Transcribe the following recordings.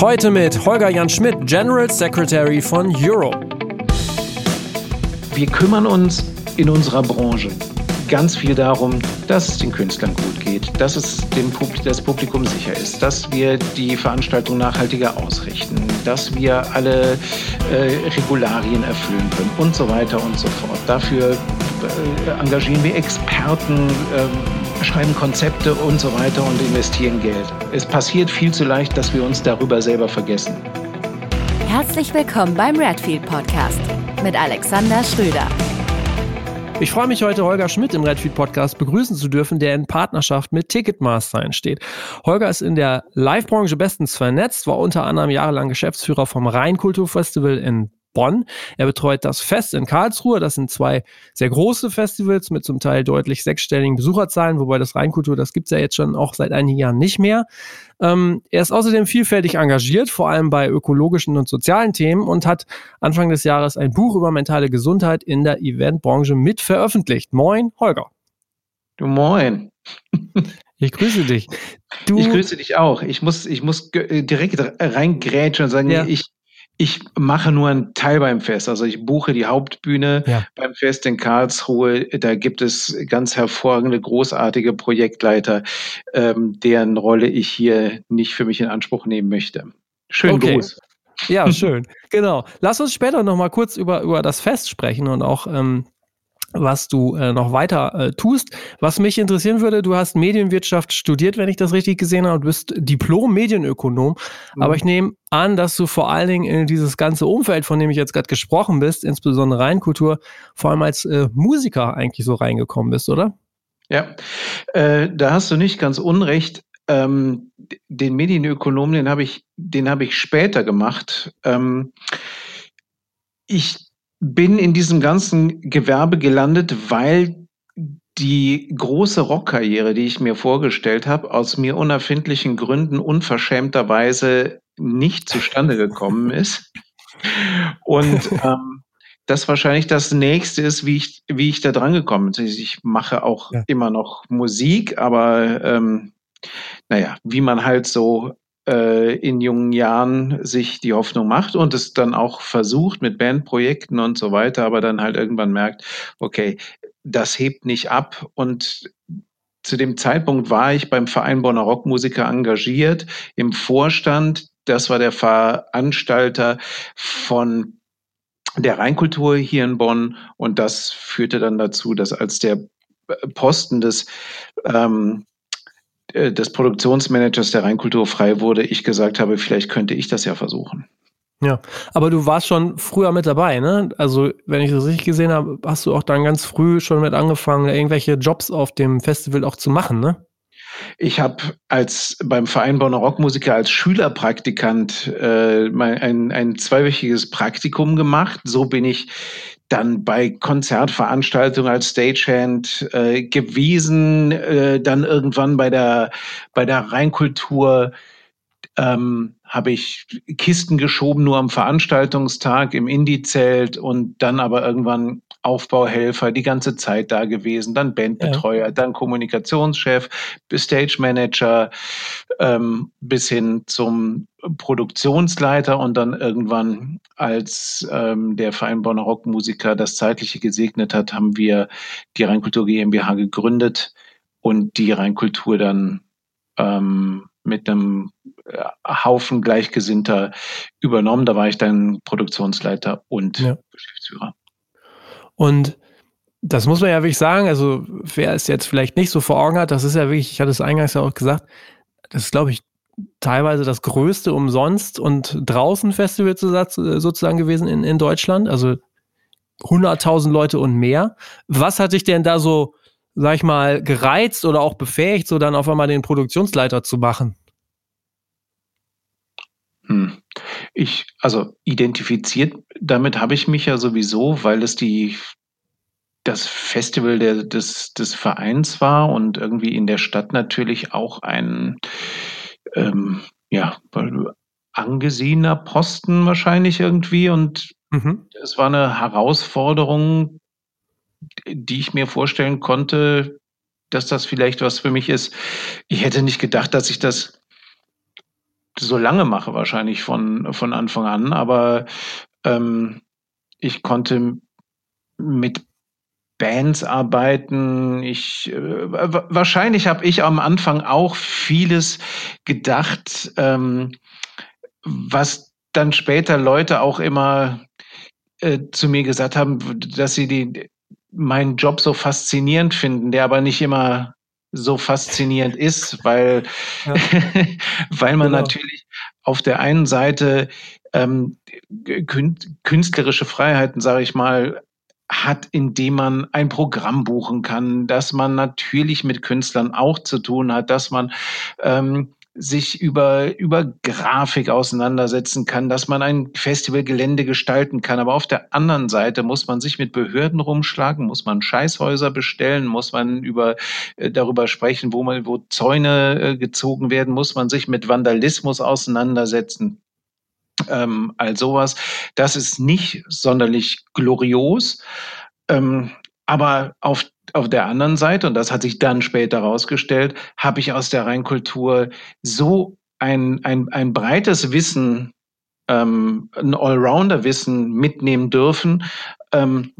Heute mit Holger Jan Schmidt, General Secretary von Europe. Wir kümmern uns in unserer Branche ganz viel darum, dass es den Künstlern gut geht, dass es dem Publikum, das Publikum sicher ist, dass wir die Veranstaltung nachhaltiger ausrichten, dass wir alle äh, Regularien erfüllen können und so weiter und so fort. Dafür äh, engagieren wir Experten, äh, schreiben Konzepte und so weiter und investieren Geld. Es passiert viel zu leicht, dass wir uns darüber selber vergessen. Herzlich willkommen beim Redfield Podcast mit Alexander Schröder. Ich freue mich heute, Holger Schmidt im Redfield Podcast begrüßen zu dürfen, der in Partnerschaft mit Ticketmaster entsteht. Holger ist in der Live-Branche bestens vernetzt, war unter anderem jahrelang Geschäftsführer vom Rheinkulturfestival in Bonn. Er betreut das Fest in Karlsruhe. Das sind zwei sehr große Festivals mit zum Teil deutlich sechsstelligen Besucherzahlen, wobei das Rheinkultur, das gibt es ja jetzt schon auch seit einigen Jahren nicht mehr. Ähm, er ist außerdem vielfältig engagiert, vor allem bei ökologischen und sozialen Themen und hat Anfang des Jahres ein Buch über mentale Gesundheit in der Eventbranche mit veröffentlicht. Moin, Holger. Du moin. Ich grüße dich. Du ich grüße dich auch. Ich muss, ich muss direkt reingrätschen und sagen, ja. ich, ich mache nur einen Teil beim Fest. Also ich buche die Hauptbühne ja. beim Fest in Karlsruhe. Da gibt es ganz hervorragende, großartige Projektleiter, ähm, deren Rolle ich hier nicht für mich in Anspruch nehmen möchte. Schönen okay. Gruß. Ja, schön. genau. Lass uns später noch mal kurz über, über das Fest sprechen und auch ähm, was du äh, noch weiter äh, tust. Was mich interessieren würde, du hast Medienwirtschaft studiert, wenn ich das richtig gesehen habe, du bist Diplom-Medienökonom. Mhm. Aber ich nehme an, dass du vor allen Dingen in dieses ganze Umfeld, von dem ich jetzt gerade gesprochen bist, insbesondere Reinkultur, vor allem als äh, Musiker eigentlich so reingekommen bist, oder? Ja, äh, da hast du nicht ganz unrecht. Ähm, den Medienökonom, den habe ich, den habe ich später gemacht. Ähm, ich bin in diesem ganzen Gewerbe gelandet, weil die große Rockkarriere, die ich mir vorgestellt habe, aus mir unerfindlichen Gründen unverschämterweise nicht zustande gekommen ist. Und ähm, das wahrscheinlich das nächste ist, wie ich, wie ich da dran gekommen bin. Ich mache auch ja. immer noch Musik, aber ähm, naja, wie man halt so in jungen Jahren sich die Hoffnung macht und es dann auch versucht mit Bandprojekten und so weiter, aber dann halt irgendwann merkt, okay, das hebt nicht ab und zu dem Zeitpunkt war ich beim Verein Bonner Rockmusiker engagiert im Vorstand. Das war der Veranstalter von der Rheinkultur hier in Bonn und das führte dann dazu, dass als der Posten des ähm, äh, des Produktionsmanagers der Rheinkultur frei wurde, ich gesagt habe, vielleicht könnte ich das ja versuchen. Ja, aber du warst schon früher mit dabei, ne? Also, wenn ich das richtig gesehen habe, hast du auch dann ganz früh schon mit angefangen, irgendwelche Jobs auf dem Festival auch zu machen, ne? Ich habe als beim Verein Bonner Rockmusiker als Schülerpraktikant äh, ein, ein zweiwöchiges Praktikum gemacht. So bin ich dann bei Konzertveranstaltungen als Stagehand äh, gewesen, äh, dann irgendwann bei der bei der Rheinkultur ähm, habe ich Kisten geschoben nur am Veranstaltungstag im Indie-Zelt und dann aber irgendwann Aufbauhelfer die ganze Zeit da gewesen, dann Bandbetreuer, ja. dann Kommunikationschef, Stage Manager ähm, bis hin zum Produktionsleiter und dann irgendwann, als ähm, der Verein Bonner Rockmusiker das Zeitliche gesegnet hat, haben wir die Rheinkultur GmbH gegründet und die Rheinkultur dann ähm, mit einem äh, Haufen Gleichgesinnter übernommen. Da war ich dann Produktionsleiter und ja. Geschäftsführer. Und das muss man ja wirklich sagen, also wer es jetzt vielleicht nicht so vor Augen hat, das ist ja wirklich, ich hatte es eingangs ja auch gesagt, das ist, glaube ich, teilweise das größte umsonst und draußen Festival sozusagen gewesen in, in Deutschland, also 100.000 Leute und mehr. Was hat dich denn da so, sag ich mal, gereizt oder auch befähigt, so dann auf einmal den Produktionsleiter zu machen? Hm. Ich, also identifiziert, damit habe ich mich ja sowieso, weil es die, das Festival der, des, des Vereins war und irgendwie in der Stadt natürlich auch ein, ähm, ja, angesehener Posten wahrscheinlich irgendwie und mhm. es war eine Herausforderung, die ich mir vorstellen konnte, dass das vielleicht was für mich ist. Ich hätte nicht gedacht, dass ich das so lange mache, wahrscheinlich von, von Anfang an, aber ähm, ich konnte mit Bands arbeiten. Ich äh, wahrscheinlich habe ich am Anfang auch vieles gedacht, ähm, was dann später Leute auch immer äh, zu mir gesagt haben, dass sie die, meinen Job so faszinierend finden, der aber nicht immer so faszinierend ist, weil, ja. weil man genau. natürlich auf der einen Seite ähm, künstlerische Freiheiten, sage ich mal, hat, indem man ein Programm buchen kann, dass man natürlich mit Künstlern auch zu tun hat, dass man ähm, sich über, über Grafik auseinandersetzen kann, dass man ein Festivalgelände gestalten kann. Aber auf der anderen Seite muss man sich mit Behörden rumschlagen, muss man Scheißhäuser bestellen, muss man über, äh, darüber sprechen, wo man, wo Zäune äh, gezogen werden, muss man sich mit Vandalismus auseinandersetzen. Ähm, all sowas. Das ist nicht sonderlich glorios. Ähm, aber auf, auf der anderen Seite, und das hat sich dann später herausgestellt, habe ich aus der Reinkultur so ein, ein, ein breites Wissen, ähm, ein Allrounder-Wissen mitnehmen dürfen, ähm,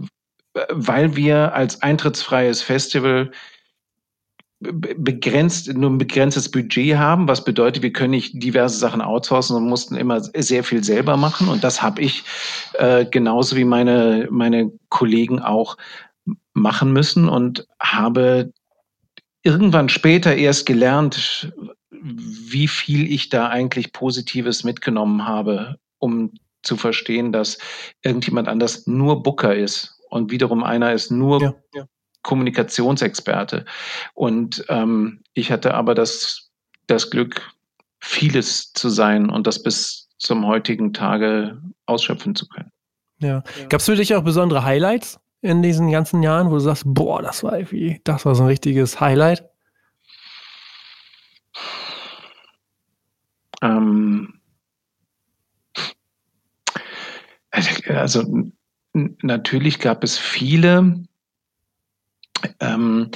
weil wir als eintrittsfreies Festival begrenzt, nur ein begrenztes Budget haben, was bedeutet, wir können nicht diverse Sachen outsourcen und mussten immer sehr viel selber machen. Und das habe ich äh, genauso wie meine, meine Kollegen auch machen müssen und habe irgendwann später erst gelernt, wie viel ich da eigentlich Positives mitgenommen habe, um zu verstehen, dass irgendjemand anders nur Booker ist und wiederum einer ist nur ja, ja. Kommunikationsexperte. Und ähm, ich hatte aber das, das Glück, vieles zu sein und das bis zum heutigen Tage ausschöpfen zu können. Ja. ja. Gab es für dich auch besondere Highlights in diesen ganzen Jahren, wo du sagst, boah, das war irgendwie, das war so ein richtiges Highlight? Ähm, also natürlich gab es viele, ähm,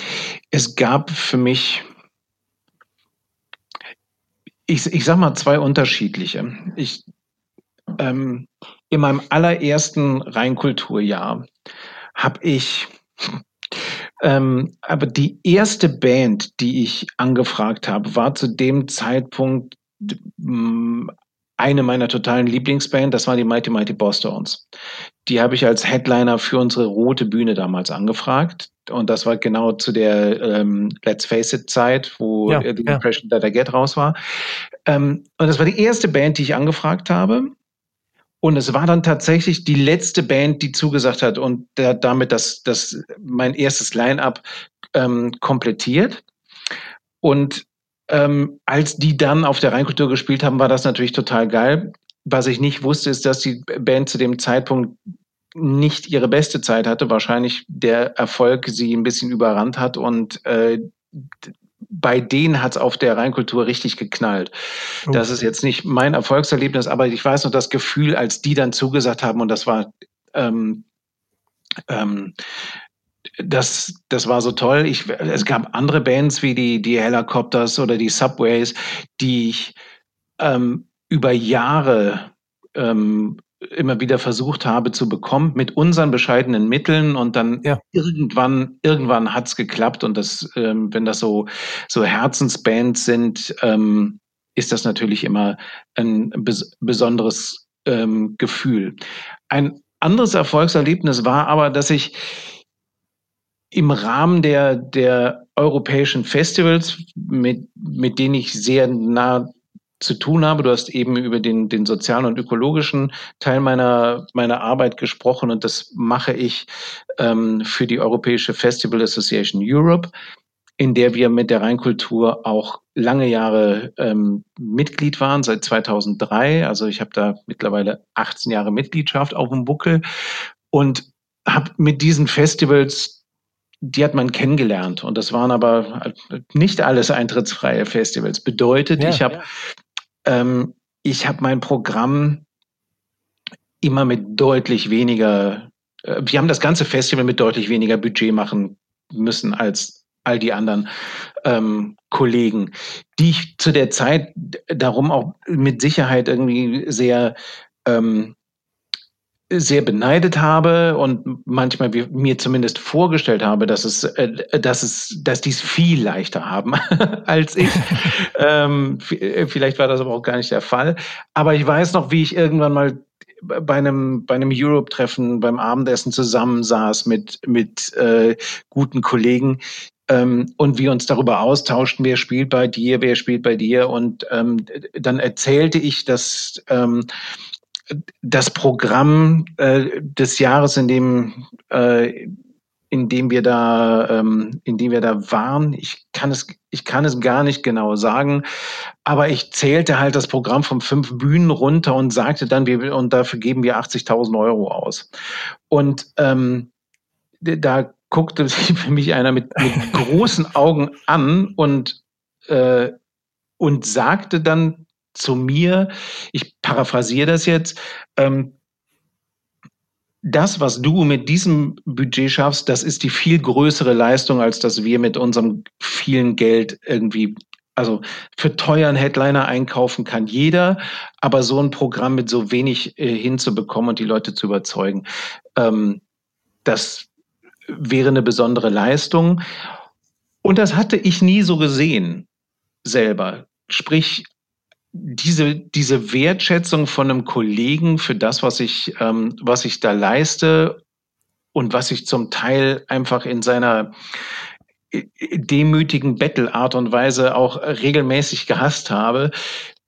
es gab für mich, ich, ich sag mal, zwei unterschiedliche. Ich, ähm, in meinem allerersten Reinkulturjahr habe ich ähm, aber die erste Band, die ich angefragt habe, war zu dem Zeitpunkt eine meiner totalen Lieblingsbands, das war die Mighty Mighty Bosstones. Die habe ich als Headliner für unsere rote Bühne damals angefragt. Und das war genau zu der ähm, Let's Face It Zeit, wo ja, die ja. Impression That I Get raus war. Ähm, und das war die erste Band, die ich angefragt habe. Und es war dann tatsächlich die letzte Band, die zugesagt hat und der, damit das, das mein erstes Line-up ähm, komplettiert. Und ähm, als die dann auf der Rheinkultur gespielt haben, war das natürlich total geil. Was ich nicht wusste, ist, dass die Band zu dem Zeitpunkt nicht ihre beste Zeit hatte. Wahrscheinlich der Erfolg sie ein bisschen überrannt hat und äh, bei denen hat es auf der Rheinkultur richtig geknallt. Okay. Das ist jetzt nicht mein Erfolgserlebnis, aber ich weiß noch das Gefühl, als die dann zugesagt haben und das war ähm, ähm, das, das war so toll. Ich, es gab andere Bands wie die, die Helicopters oder die Subways, die ich ähm, über Jahre ähm, immer wieder versucht habe zu bekommen mit unseren bescheidenen Mitteln und dann ja. irgendwann irgendwann hat's geklappt und das ähm, wenn das so so Herzensbands sind ähm, ist das natürlich immer ein bes besonderes ähm, Gefühl ein anderes Erfolgserlebnis war aber dass ich im Rahmen der, der europäischen Festivals, mit, mit denen ich sehr nah zu tun habe. Du hast eben über den, den sozialen und ökologischen Teil meiner, meiner Arbeit gesprochen und das mache ich ähm, für die Europäische Festival Association Europe, in der wir mit der Rheinkultur auch lange Jahre ähm, Mitglied waren, seit 2003. Also ich habe da mittlerweile 18 Jahre Mitgliedschaft auf dem Buckel und habe mit diesen Festivals die hat man kennengelernt und das waren aber nicht alles eintrittsfreie Festivals. Bedeutet, ja, ich habe ja. Ähm, ich habe mein Programm immer mit deutlich weniger, äh, wir haben das ganze Festival mit deutlich weniger Budget machen müssen als all die anderen ähm, Kollegen, die ich zu der Zeit darum auch mit Sicherheit irgendwie sehr ähm, sehr beneidet habe und manchmal mir zumindest vorgestellt habe, dass es, äh, dass es, dass die es viel leichter haben als ich. ähm, vielleicht war das aber auch gar nicht der Fall. Aber ich weiß noch, wie ich irgendwann mal bei einem bei einem Europe-Treffen beim Abendessen zusammensaß mit mit äh, guten Kollegen ähm, und wir uns darüber austauschten, wer spielt bei dir, wer spielt bei dir und ähm, dann erzählte ich, dass ähm, das Programm äh, des Jahres, in dem äh, in dem wir da, ähm, in dem wir da waren. Ich kann es, ich kann es gar nicht genau sagen, aber ich zählte halt das Programm von fünf Bühnen runter und sagte dann, wir und dafür geben wir 80.000 Euro aus. Und ähm, da guckte sich für mich einer mit, mit großen Augen an und äh, und sagte dann zu mir, ich paraphrasiere das jetzt, ähm, das, was du mit diesem Budget schaffst, das ist die viel größere Leistung, als dass wir mit unserem vielen Geld irgendwie, also für teuren Headliner einkaufen kann jeder, aber so ein Programm mit so wenig äh, hinzubekommen und die Leute zu überzeugen, ähm, das wäre eine besondere Leistung. Und das hatte ich nie so gesehen selber. Sprich, diese, diese Wertschätzung von einem Kollegen für das, was ich, ähm, was ich da leiste und was ich zum Teil einfach in seiner äh, demütigen Bettelart und Weise auch regelmäßig gehasst habe,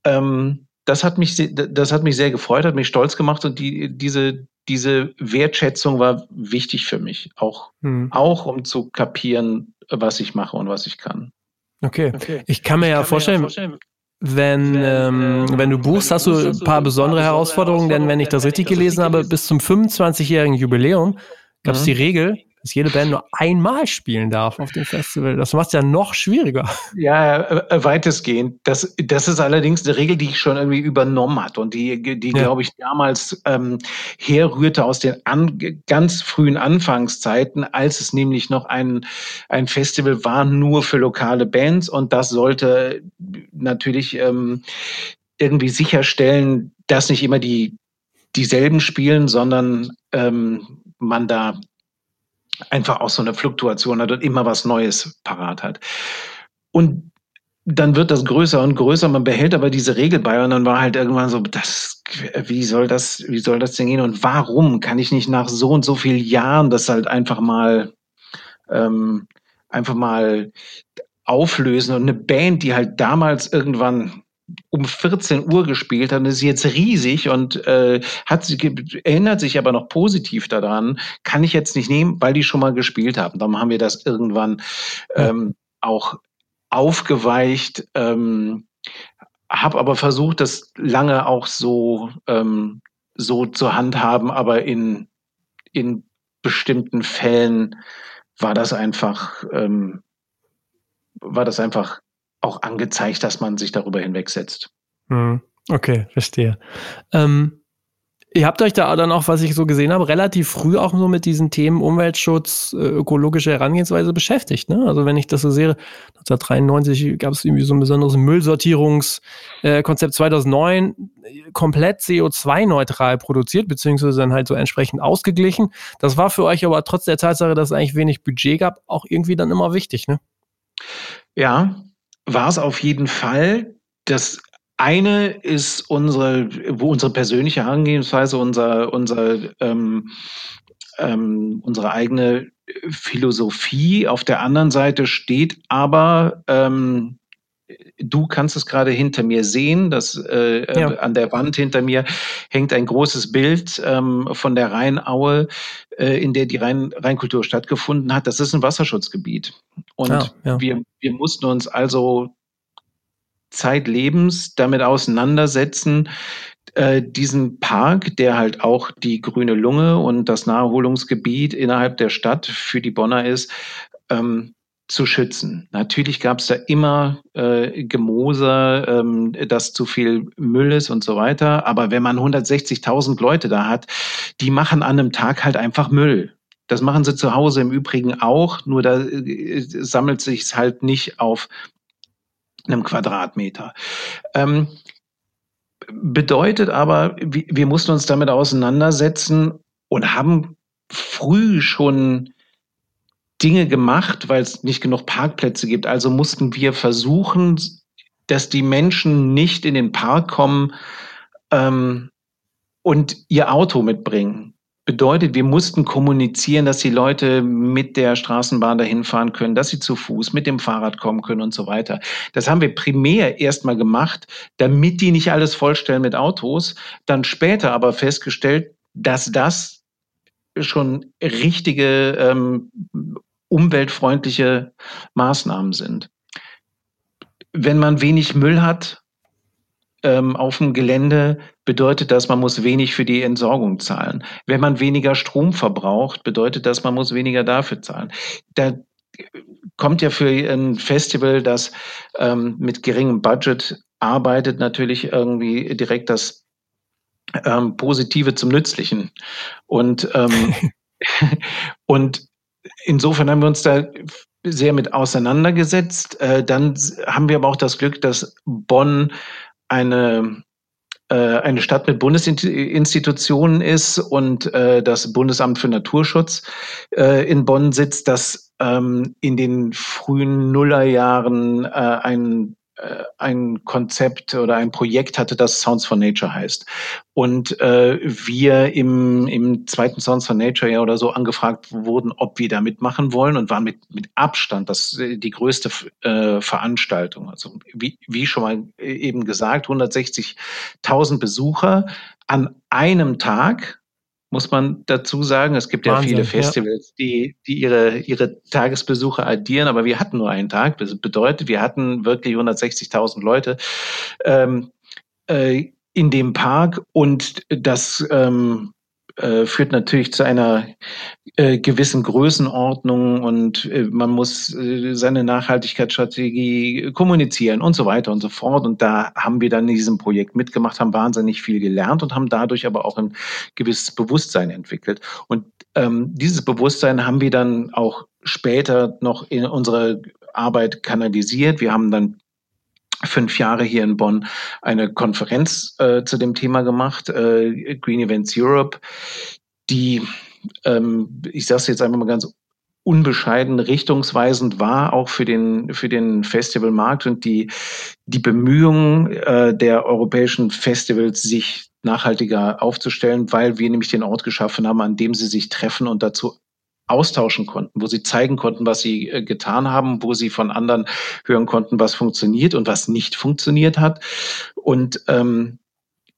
ähm, das hat mich, das hat mich sehr gefreut, hat mich stolz gemacht und die, diese, diese Wertschätzung war wichtig für mich, auch, hm. auch um zu kapieren, was ich mache und was ich kann. Okay. okay. Ich kann mir ich ja, kann vorstellen, mir ja vorstellen, wenn, ähm, wenn du buchst, hast du ein paar besondere Herausforderungen, denn wenn ich das richtig gelesen habe, bis zum 25-jährigen Jubiläum gab es mhm. die Regel, dass jede Band nur einmal spielen darf auf dem Festival. Das macht es ja noch schwieriger. Ja, äh, weitestgehend. Das, das ist allerdings eine Regel, die ich schon irgendwie übernommen hat und die, die ja. glaube ich, damals ähm, herrührte aus den an, ganz frühen Anfangszeiten, als es nämlich noch ein, ein Festival war, nur für lokale Bands und das sollte natürlich ähm, irgendwie sicherstellen, dass nicht immer die dieselben spielen, sondern ähm, man da einfach auch so eine Fluktuation hat und immer was Neues parat hat. Und dann wird das größer und größer, man behält aber diese Regel bei und dann war halt irgendwann so, das, wie soll das, wie soll das denn gehen und warum kann ich nicht nach so und so vielen Jahren das halt einfach mal, ähm, einfach mal auflösen und eine Band, die halt damals irgendwann um 14 Uhr gespielt hat, ist jetzt riesig und äh, hat sich, erinnert sich aber noch positiv daran, kann ich jetzt nicht nehmen, weil die schon mal gespielt haben. Darum haben wir das irgendwann ähm, auch aufgeweicht, ähm, habe aber versucht, das lange auch so, ähm, so zu handhaben, aber in, in bestimmten Fällen war das einfach, ähm, war das einfach auch angezeigt, dass man sich darüber hinwegsetzt. Hm, okay, verstehe. Ähm, ihr habt euch da dann auch, was ich so gesehen habe, relativ früh auch so mit diesen Themen Umweltschutz, äh, ökologische Herangehensweise beschäftigt. Ne? Also wenn ich das so sehe, 1993 gab es irgendwie so ein besonderes Müllsortierungskonzept, äh, 2009 komplett CO2-neutral produziert, beziehungsweise dann halt so entsprechend ausgeglichen. Das war für euch aber trotz der Tatsache, dass es eigentlich wenig Budget gab, auch irgendwie dann immer wichtig, ne? Ja, war es auf jeden Fall. Das eine ist unsere, wo unsere persönliche Herangehensweise, unser, unser, ähm, ähm, unsere eigene Philosophie. Auf der anderen Seite steht aber, ähm, du kannst es gerade hinter mir sehen, dass äh, ja. an der Wand hinter mir hängt ein großes Bild ähm, von der Rheinaue, äh, in der die Rhein Rheinkultur stattgefunden hat. Das ist ein Wasserschutzgebiet. Und ja, ja. Wir, wir mussten uns also zeitlebens damit auseinandersetzen, äh, diesen Park, der halt auch die grüne Lunge und das Naherholungsgebiet innerhalb der Stadt für die Bonner ist, ähm, zu schützen. Natürlich gab es da immer äh, Gemoser, ähm, dass zu viel Müll ist und so weiter. Aber wenn man 160.000 Leute da hat, die machen an einem Tag halt einfach Müll. Das machen sie zu Hause im Übrigen auch, nur da äh, sammelt sich es halt nicht auf einem Quadratmeter. Ähm, bedeutet aber, wir, wir mussten uns damit auseinandersetzen und haben früh schon Dinge gemacht, weil es nicht genug Parkplätze gibt. Also mussten wir versuchen, dass die Menschen nicht in den Park kommen ähm, und ihr Auto mitbringen. Bedeutet, wir mussten kommunizieren, dass die Leute mit der Straßenbahn dahin fahren können, dass sie zu Fuß mit dem Fahrrad kommen können und so weiter. Das haben wir primär erstmal gemacht, damit die nicht alles vollstellen mit Autos. Dann später aber festgestellt, dass das schon richtige ähm, umweltfreundliche Maßnahmen sind. Wenn man wenig Müll hat ähm, auf dem Gelände, bedeutet das, man muss wenig für die Entsorgung zahlen. Wenn man weniger Strom verbraucht, bedeutet das, man muss weniger dafür zahlen. Da kommt ja für ein Festival, das ähm, mit geringem Budget arbeitet, natürlich irgendwie direkt das ähm, Positive zum Nützlichen. Und, ähm, und insofern haben wir uns da sehr mit auseinandergesetzt. Äh, dann haben wir aber auch das Glück, dass Bonn eine äh, eine Stadt mit Bundesinstitutionen ist und äh, das Bundesamt für Naturschutz äh, in Bonn sitzt, das ähm, in den frühen Nullerjahren äh, ein ein Konzept oder ein Projekt hatte, das Sounds for Nature heißt. Und äh, wir im, im zweiten Sounds for Nature ja oder so angefragt wurden, ob wir da mitmachen wollen und waren mit, mit Abstand das äh, die größte äh, Veranstaltung. Also wie, wie schon mal eben gesagt, 160.000 Besucher an einem Tag muss man dazu sagen. Es gibt Wahnsinn, ja viele Festivals, ja. die, die ihre, ihre Tagesbesuche addieren, aber wir hatten nur einen Tag. Das bedeutet, wir hatten wirklich 160.000 Leute ähm, äh, in dem Park und das ähm, äh, führt natürlich zu einer äh, gewissen Größenordnung und äh, man muss seine Nachhaltigkeitsstrategie kommunizieren und so weiter und so fort. Und da haben wir dann in diesem Projekt mitgemacht, haben wahnsinnig viel gelernt und haben dadurch aber auch ein gewisses Bewusstsein entwickelt. Und ähm, dieses Bewusstsein haben wir dann auch später noch in unsere Arbeit kanalisiert. Wir haben dann fünf Jahre hier in Bonn eine Konferenz äh, zu dem Thema gemacht, äh, Green Events Europe, die, ähm, ich sage es jetzt einfach mal ganz unbescheiden richtungsweisend war, auch für den, für den Festivalmarkt und die, die Bemühungen äh, der europäischen Festivals, sich nachhaltiger aufzustellen, weil wir nämlich den Ort geschaffen haben, an dem sie sich treffen und dazu austauschen konnten, wo sie zeigen konnten, was sie äh, getan haben, wo sie von anderen hören konnten, was funktioniert und was nicht funktioniert hat und ähm,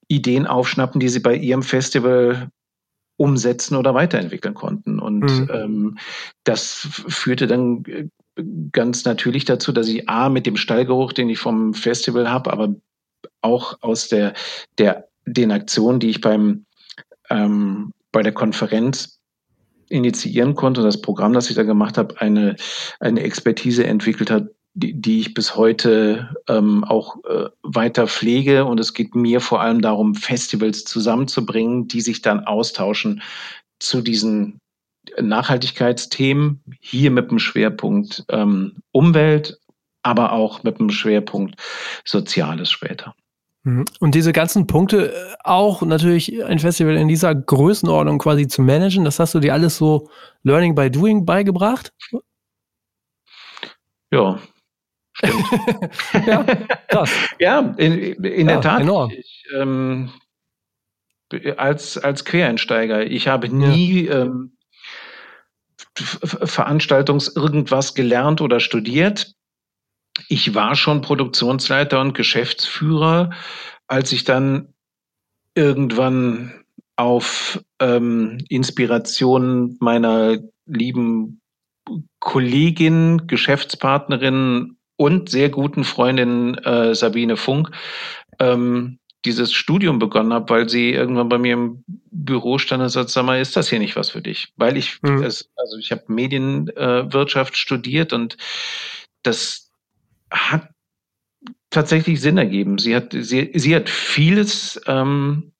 Ideen aufschnappen, die sie bei ihrem Festival umsetzen oder weiterentwickeln konnten. Und mhm. ähm, das führte dann äh, ganz natürlich dazu, dass ich A mit dem Stallgeruch, den ich vom Festival habe, aber auch aus der, der den Aktionen, die ich beim ähm, bei der Konferenz initiieren konnte, das Programm, das ich da gemacht habe, eine, eine Expertise entwickelt hat, die, die ich bis heute ähm, auch äh, weiter pflege. Und es geht mir vor allem darum, Festivals zusammenzubringen, die sich dann austauschen zu diesen Nachhaltigkeitsthemen, hier mit dem Schwerpunkt ähm, Umwelt, aber auch mit dem Schwerpunkt Soziales später. Mhm. Und diese ganzen Punkte äh, auch natürlich ein Festival in dieser Größenordnung quasi zu managen, das hast du dir alles so Learning by Doing beigebracht? Ja, stimmt. ja, krass. ja, in, in ja, der Tat. Enorm. Ich, ähm, als, als Quereinsteiger, ich habe nie ja. ähm, Veranstaltungs irgendwas gelernt oder studiert ich war schon Produktionsleiter und Geschäftsführer, als ich dann irgendwann auf ähm, Inspiration meiner lieben Kollegin, Geschäftspartnerin und sehr guten Freundin äh, Sabine Funk ähm, dieses Studium begonnen habe, weil sie irgendwann bei mir im Büro stand und sagt, sag mal, ist das hier nicht was für dich? Weil ich, mhm. das, also ich habe Medienwirtschaft äh, studiert und das, hat tatsächlich Sinn ergeben. Sie hat, sie, sie hat vieles ähm,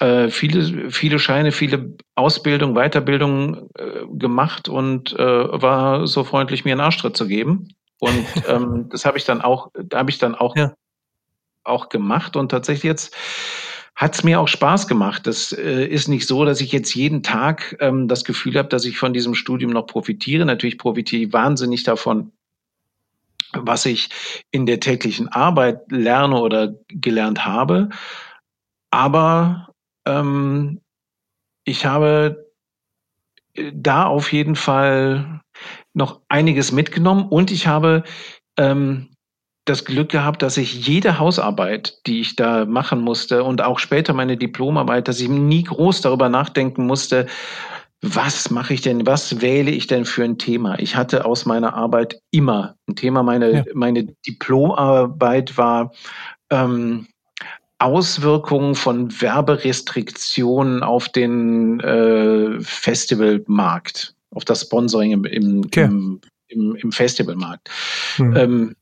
äh, viele, viele Scheine, viele Ausbildung, Weiterbildung äh, gemacht und äh, war so freundlich, mir einen Arschtritt zu geben. Und ähm, das habe ich dann auch, da habe ich dann auch, ja. auch gemacht. Und tatsächlich jetzt hat es mir auch Spaß gemacht. Das äh, ist nicht so, dass ich jetzt jeden Tag ähm, das Gefühl habe, dass ich von diesem Studium noch profitiere. Natürlich profitiere ich wahnsinnig davon, was ich in der täglichen Arbeit lerne oder gelernt habe. Aber ähm, ich habe äh, da auf jeden Fall noch einiges mitgenommen und ich habe ähm, das Glück gehabt, dass ich jede Hausarbeit, die ich da machen musste und auch später meine Diplomarbeit, dass ich nie groß darüber nachdenken musste, was mache ich denn, was wähle ich denn für ein Thema? Ich hatte aus meiner Arbeit immer ein Thema. Meine, ja. meine Diplomarbeit war ähm, Auswirkungen von Werberestriktionen auf den äh, Festivalmarkt, auf das Sponsoring im, im, okay. im, im, Festivalmarkt. Mhm. Ähm,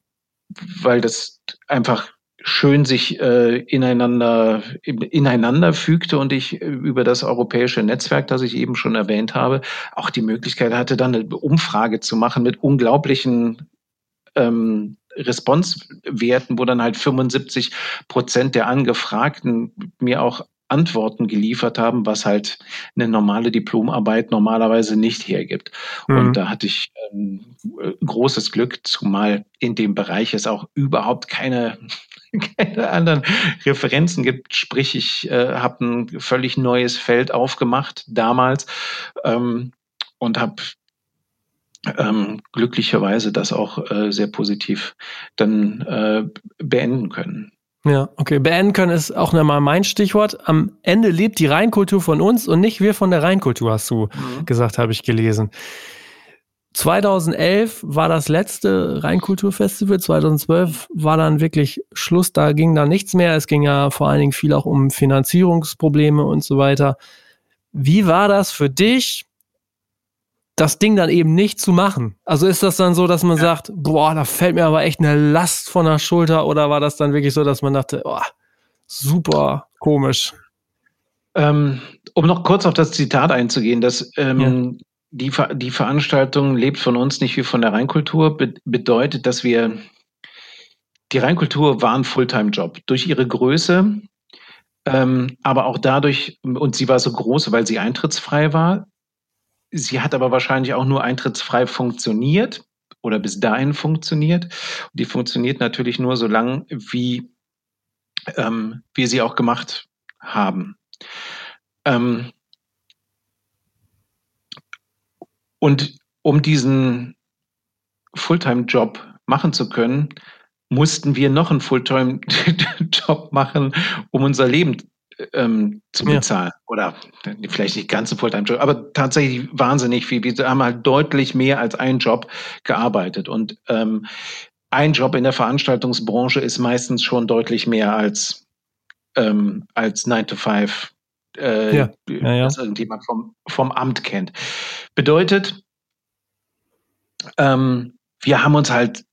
weil das einfach schön sich äh, ineinander, ineinander fügte und ich über das europäische Netzwerk, das ich eben schon erwähnt habe, auch die Möglichkeit hatte, dann eine Umfrage zu machen mit unglaublichen ähm, Responsewerten, wo dann halt 75 Prozent der Angefragten mir auch Antworten geliefert haben, was halt eine normale Diplomarbeit normalerweise nicht hergibt. Mhm. Und da hatte ich ähm, großes Glück, zumal in dem Bereich es auch überhaupt keine, keine anderen Referenzen gibt. Sprich, ich äh, habe ein völlig neues Feld aufgemacht damals ähm, und habe ähm, glücklicherweise das auch äh, sehr positiv dann äh, beenden können. Ja, okay. Beenden können ist auch nochmal mein Stichwort. Am Ende lebt die Rheinkultur von uns und nicht wir von der Rheinkultur, hast du mhm. gesagt, habe ich gelesen. 2011 war das letzte Rheinkulturfestival. 2012 war dann wirklich Schluss. Da ging da nichts mehr. Es ging ja vor allen Dingen viel auch um Finanzierungsprobleme und so weiter. Wie war das für dich? das Ding dann eben nicht zu machen. Also ist das dann so, dass man ja. sagt, boah, da fällt mir aber echt eine Last von der Schulter oder war das dann wirklich so, dass man dachte, oh, super komisch? Ähm, um noch kurz auf das Zitat einzugehen, dass ähm, die, die Veranstaltung lebt von uns, nicht wie von der Rheinkultur, be bedeutet, dass wir die Rheinkultur war ein Fulltime-Job. Durch ihre Größe, ähm, aber auch dadurch, und sie war so groß, weil sie eintrittsfrei war, Sie hat aber wahrscheinlich auch nur eintrittsfrei funktioniert oder bis dahin funktioniert. Und die funktioniert natürlich nur so lang, wie ähm, wir sie auch gemacht haben. Ähm, und um diesen Fulltime-Job machen zu können, mussten wir noch einen Fulltime-Job machen, um unser Leben ähm, zu bezahlen. Ja. Oder vielleicht nicht ganz ein Fulltime-Job, aber tatsächlich wahnsinnig viel. Wir haben halt deutlich mehr als einen Job gearbeitet. Und ähm, ein Job in der Veranstaltungsbranche ist meistens schon deutlich mehr als, ähm, als 9 to 5, äh, ja. Ja, ja. das irgendjemand vom, vom Amt kennt. Bedeutet, ähm, wir haben uns halt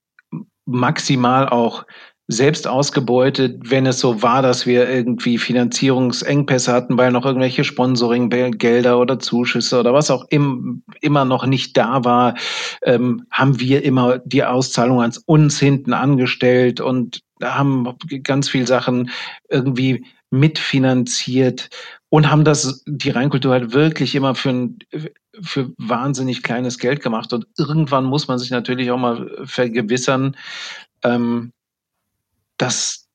maximal auch selbst ausgebeutet, wenn es so war, dass wir irgendwie Finanzierungsengpässe hatten, weil noch irgendwelche Sponsoringgelder oder Zuschüsse oder was auch im, immer noch nicht da war, ähm, haben wir immer die Auszahlung ans uns hinten angestellt und haben ganz viel Sachen irgendwie mitfinanziert und haben das, die Rheinkultur halt wirklich immer für ein, für wahnsinnig kleines Geld gemacht. Und irgendwann muss man sich natürlich auch mal vergewissern, ähm, dass,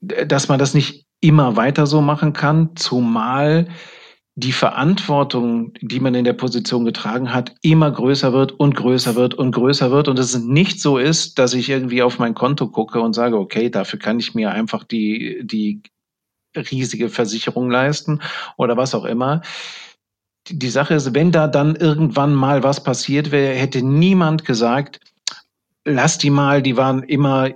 dass man das nicht immer weiter so machen kann, zumal die Verantwortung, die man in der Position getragen hat, immer größer wird und größer wird und größer wird und es nicht so ist, dass ich irgendwie auf mein Konto gucke und sage, okay, dafür kann ich mir einfach die, die riesige Versicherung leisten oder was auch immer. Die Sache ist, wenn da dann irgendwann mal was passiert wäre, hätte niemand gesagt, lass die mal, die waren immer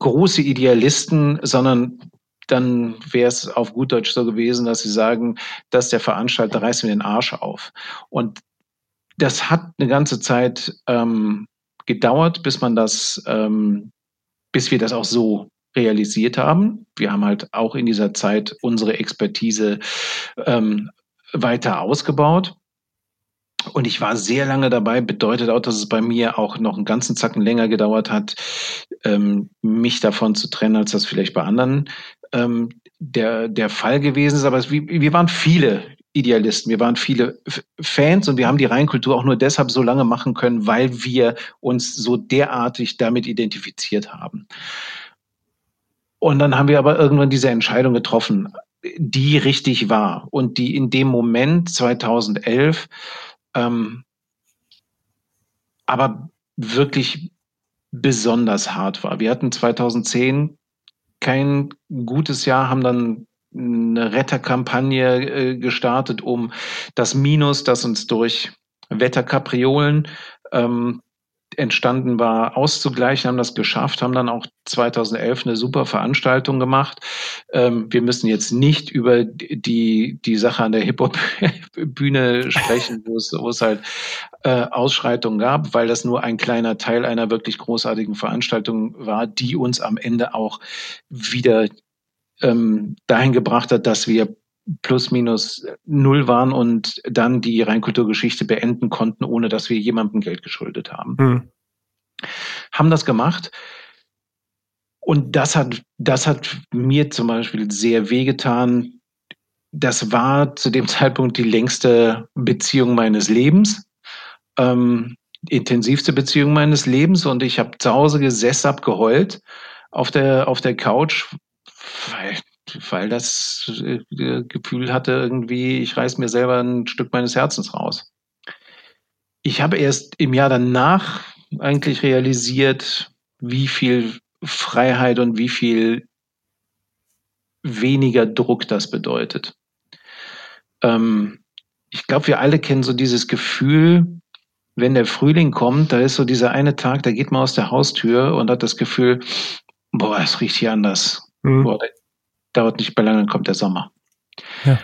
große Idealisten, sondern dann wäre es auf gut Deutsch so gewesen, dass sie sagen, dass der Veranstalter reißt mir den Arsch auf. Und das hat eine ganze Zeit ähm, gedauert, bis man das, ähm, bis wir das auch so realisiert haben. Wir haben halt auch in dieser Zeit unsere Expertise ähm, weiter ausgebaut. Und ich war sehr lange dabei, bedeutet auch, dass es bei mir auch noch einen ganzen Zacken länger gedauert hat, ähm, mich davon zu trennen, als das vielleicht bei anderen ähm, der, der Fall gewesen ist. Aber es, wir, waren viele Idealisten, wir waren viele Fans und wir haben die Reinkultur auch nur deshalb so lange machen können, weil wir uns so derartig damit identifiziert haben. Und dann haben wir aber irgendwann diese Entscheidung getroffen, die richtig war und die in dem Moment 2011 ähm, aber wirklich besonders hart war. Wir hatten 2010 kein gutes Jahr, haben dann eine Retterkampagne äh, gestartet, um das Minus, das uns durch Wetterkapriolen ähm, entstanden war, auszugleichen, haben das geschafft, haben dann auch 2011 eine super Veranstaltung gemacht. Ähm, wir müssen jetzt nicht über die, die Sache an der Hip-Hop-Bühne sprechen, wo es, wo es halt äh, Ausschreitungen gab, weil das nur ein kleiner Teil einer wirklich großartigen Veranstaltung war, die uns am Ende auch wieder ähm, dahin gebracht hat, dass wir plus minus null waren und dann die Reinkulturgeschichte beenden konnten, ohne dass wir jemandem Geld geschuldet haben. Mhm. Haben das gemacht. Und das hat, das hat mir zum Beispiel sehr wehgetan. Das war zu dem Zeitpunkt die längste Beziehung meines Lebens, ähm, intensivste Beziehung meines Lebens. Und ich habe zu Hause gesessen, geheult auf der, auf der Couch, weil weil das äh, Gefühl hatte, irgendwie, ich reiß mir selber ein Stück meines Herzens raus. Ich habe erst im Jahr danach eigentlich realisiert, wie viel Freiheit und wie viel weniger Druck das bedeutet. Ähm, ich glaube, wir alle kennen so dieses Gefühl, wenn der Frühling kommt, da ist so dieser eine Tag, da geht man aus der Haustür und hat das Gefühl, boah, es riecht hier anders. Mhm. Boah, dauert nicht mehr lange, dann kommt der Sommer. Ja.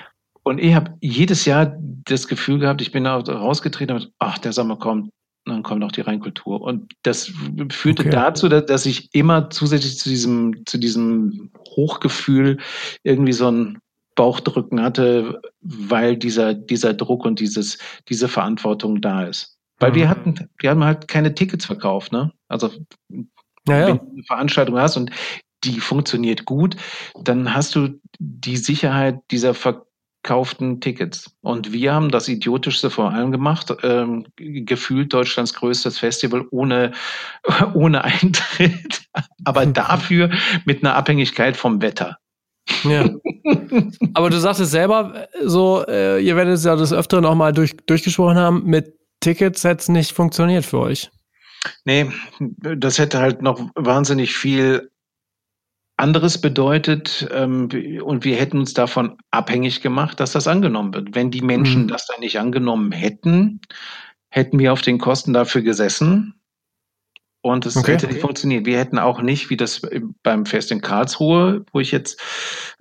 Und ich habe jedes Jahr das Gefühl gehabt, ich bin da rausgetreten und ach, der Sommer kommt, dann kommt auch die Reinkultur. Und das führte okay. dazu, dass, ich immer zusätzlich zu diesem, zu diesem Hochgefühl irgendwie so ein Bauchdrücken hatte, weil dieser, dieser Druck und dieses, diese Verantwortung da ist. Weil mhm. wir hatten, wir haben halt keine Tickets verkauft, ne? Also ja, ja. wenn du eine Veranstaltung hast und die funktioniert gut, dann hast du die Sicherheit dieser verkauften Tickets. Und wir haben das Idiotischste vor allem gemacht, ähm, gefühlt Deutschlands größtes Festival ohne, ohne Eintritt, aber dafür mit einer Abhängigkeit vom Wetter. Ja. Aber du sagtest selber, so, äh, ihr werdet es ja des Öfteren auch mal durch, durchgesprochen haben, mit Tickets hätte es nicht funktioniert für euch. Nee, das hätte halt noch wahnsinnig viel anderes bedeutet, ähm, und wir hätten uns davon abhängig gemacht, dass das angenommen wird. Wenn die Menschen mhm. das dann nicht angenommen hätten, hätten wir auf den Kosten dafür gesessen und es okay. hätte nicht funktioniert. Wir hätten auch nicht, wie das beim Fest in Karlsruhe, wo ich jetzt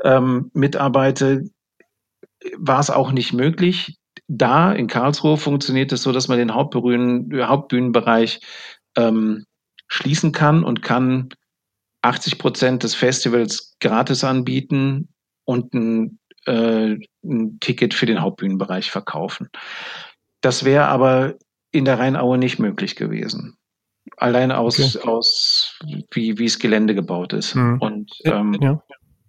ähm, mitarbeite, war es auch nicht möglich. Da in Karlsruhe funktioniert es so, dass man den Hauptbühnen, Hauptbühnenbereich ähm, schließen kann und kann 80 Prozent des Festivals gratis anbieten und ein, äh, ein Ticket für den Hauptbühnenbereich verkaufen. Das wäre aber in der Rheinaue nicht möglich gewesen. Allein aus, okay. aus wie, wie das Gelände gebaut ist. Mhm. Und ähm, ja.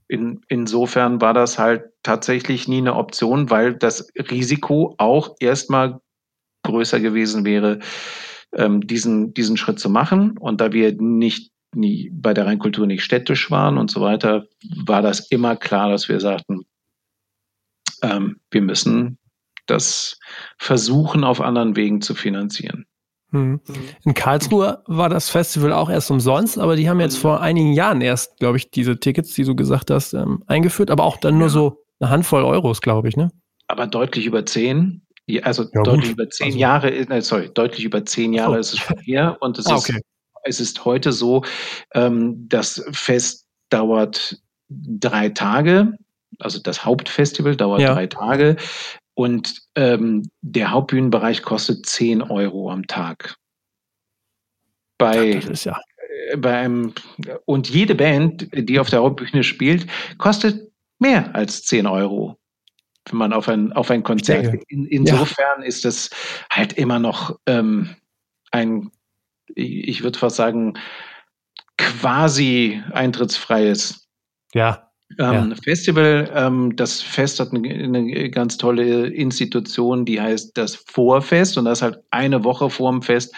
in, insofern war das halt tatsächlich nie eine Option, weil das Risiko auch erstmal größer gewesen wäre, ähm, diesen, diesen Schritt zu machen. Und da wir nicht nie bei der Rheinkultur nicht städtisch waren und so weiter, war das immer klar, dass wir sagten, ähm, wir müssen das versuchen, auf anderen Wegen zu finanzieren. Hm. In Karlsruhe war das Festival auch erst umsonst, aber die haben jetzt vor einigen Jahren erst, glaube ich, diese Tickets, die du gesagt hast, ähm, eingeführt, aber auch dann nur ja. so eine Handvoll Euros, glaube ich, ne? Aber deutlich über zehn. Also ja, deutlich gut. über zehn also. Jahre, äh, sorry, deutlich über zehn Jahre oh. ist es schon her und es ah, okay. ist es ist heute so, ähm, das Fest dauert drei Tage, also das Hauptfestival dauert ja. drei Tage und ähm, der Hauptbühnenbereich kostet 10 Euro am Tag. Bei, ja, bei einem, und jede Band, die auf der Hauptbühne spielt, kostet mehr als 10 Euro wenn man auf ein, auf ein Konzert geht. In, insofern ja. ist es halt immer noch ähm, ein, ich würde fast sagen, quasi eintrittsfreies ja. Ähm, ja. Festival. Ähm, das Fest hat eine, eine, ganz tolle Institution, die heißt das Vorfest und das halt eine Woche vor dem Fest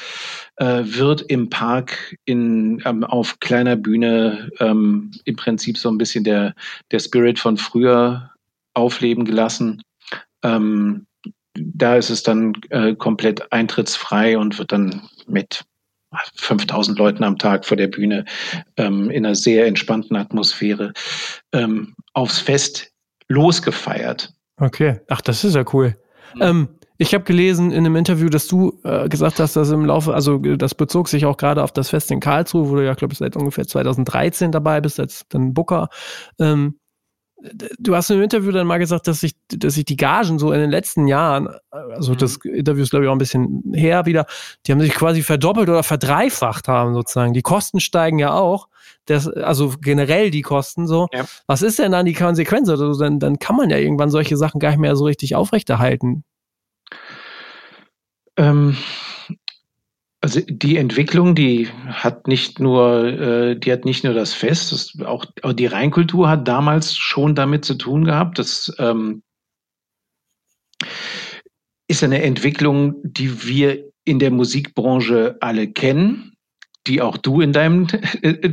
äh, wird im Park in, ähm, auf kleiner Bühne ähm, im Prinzip so ein bisschen der, der Spirit von früher aufleben gelassen. Ähm, da ist es dann äh, komplett eintrittsfrei und wird dann mit 5000 Leuten am Tag vor der Bühne ähm, in einer sehr entspannten Atmosphäre ähm, aufs Fest losgefeiert. Okay, ach, das ist ja cool. Mhm. Ähm, ich habe gelesen in einem Interview, dass du äh, gesagt hast, dass im Laufe, also das bezog sich auch gerade auf das Fest in Karlsruhe, wo du ja, glaube ich, seit ungefähr 2013 dabei bist, als dann Booker. Ähm, du hast in einem Interview dann mal gesagt, dass sich, dass sich die Gagen so in den letzten Jahren, also mhm. das Interview ist glaube ich auch ein bisschen her wieder, die haben sich quasi verdoppelt oder verdreifacht haben sozusagen. Die Kosten steigen ja auch. Das, also generell die Kosten so. Ja. Was ist denn dann die Konsequenz? Also dann, dann kann man ja irgendwann solche Sachen gar nicht mehr so richtig aufrechterhalten. Ähm, also die Entwicklung, die hat nicht nur, äh, die hat nicht nur das Fest, das auch, auch die Rheinkultur hat damals schon damit zu tun gehabt. Das ähm, ist eine Entwicklung, die wir in der Musikbranche alle kennen, die auch du in deinem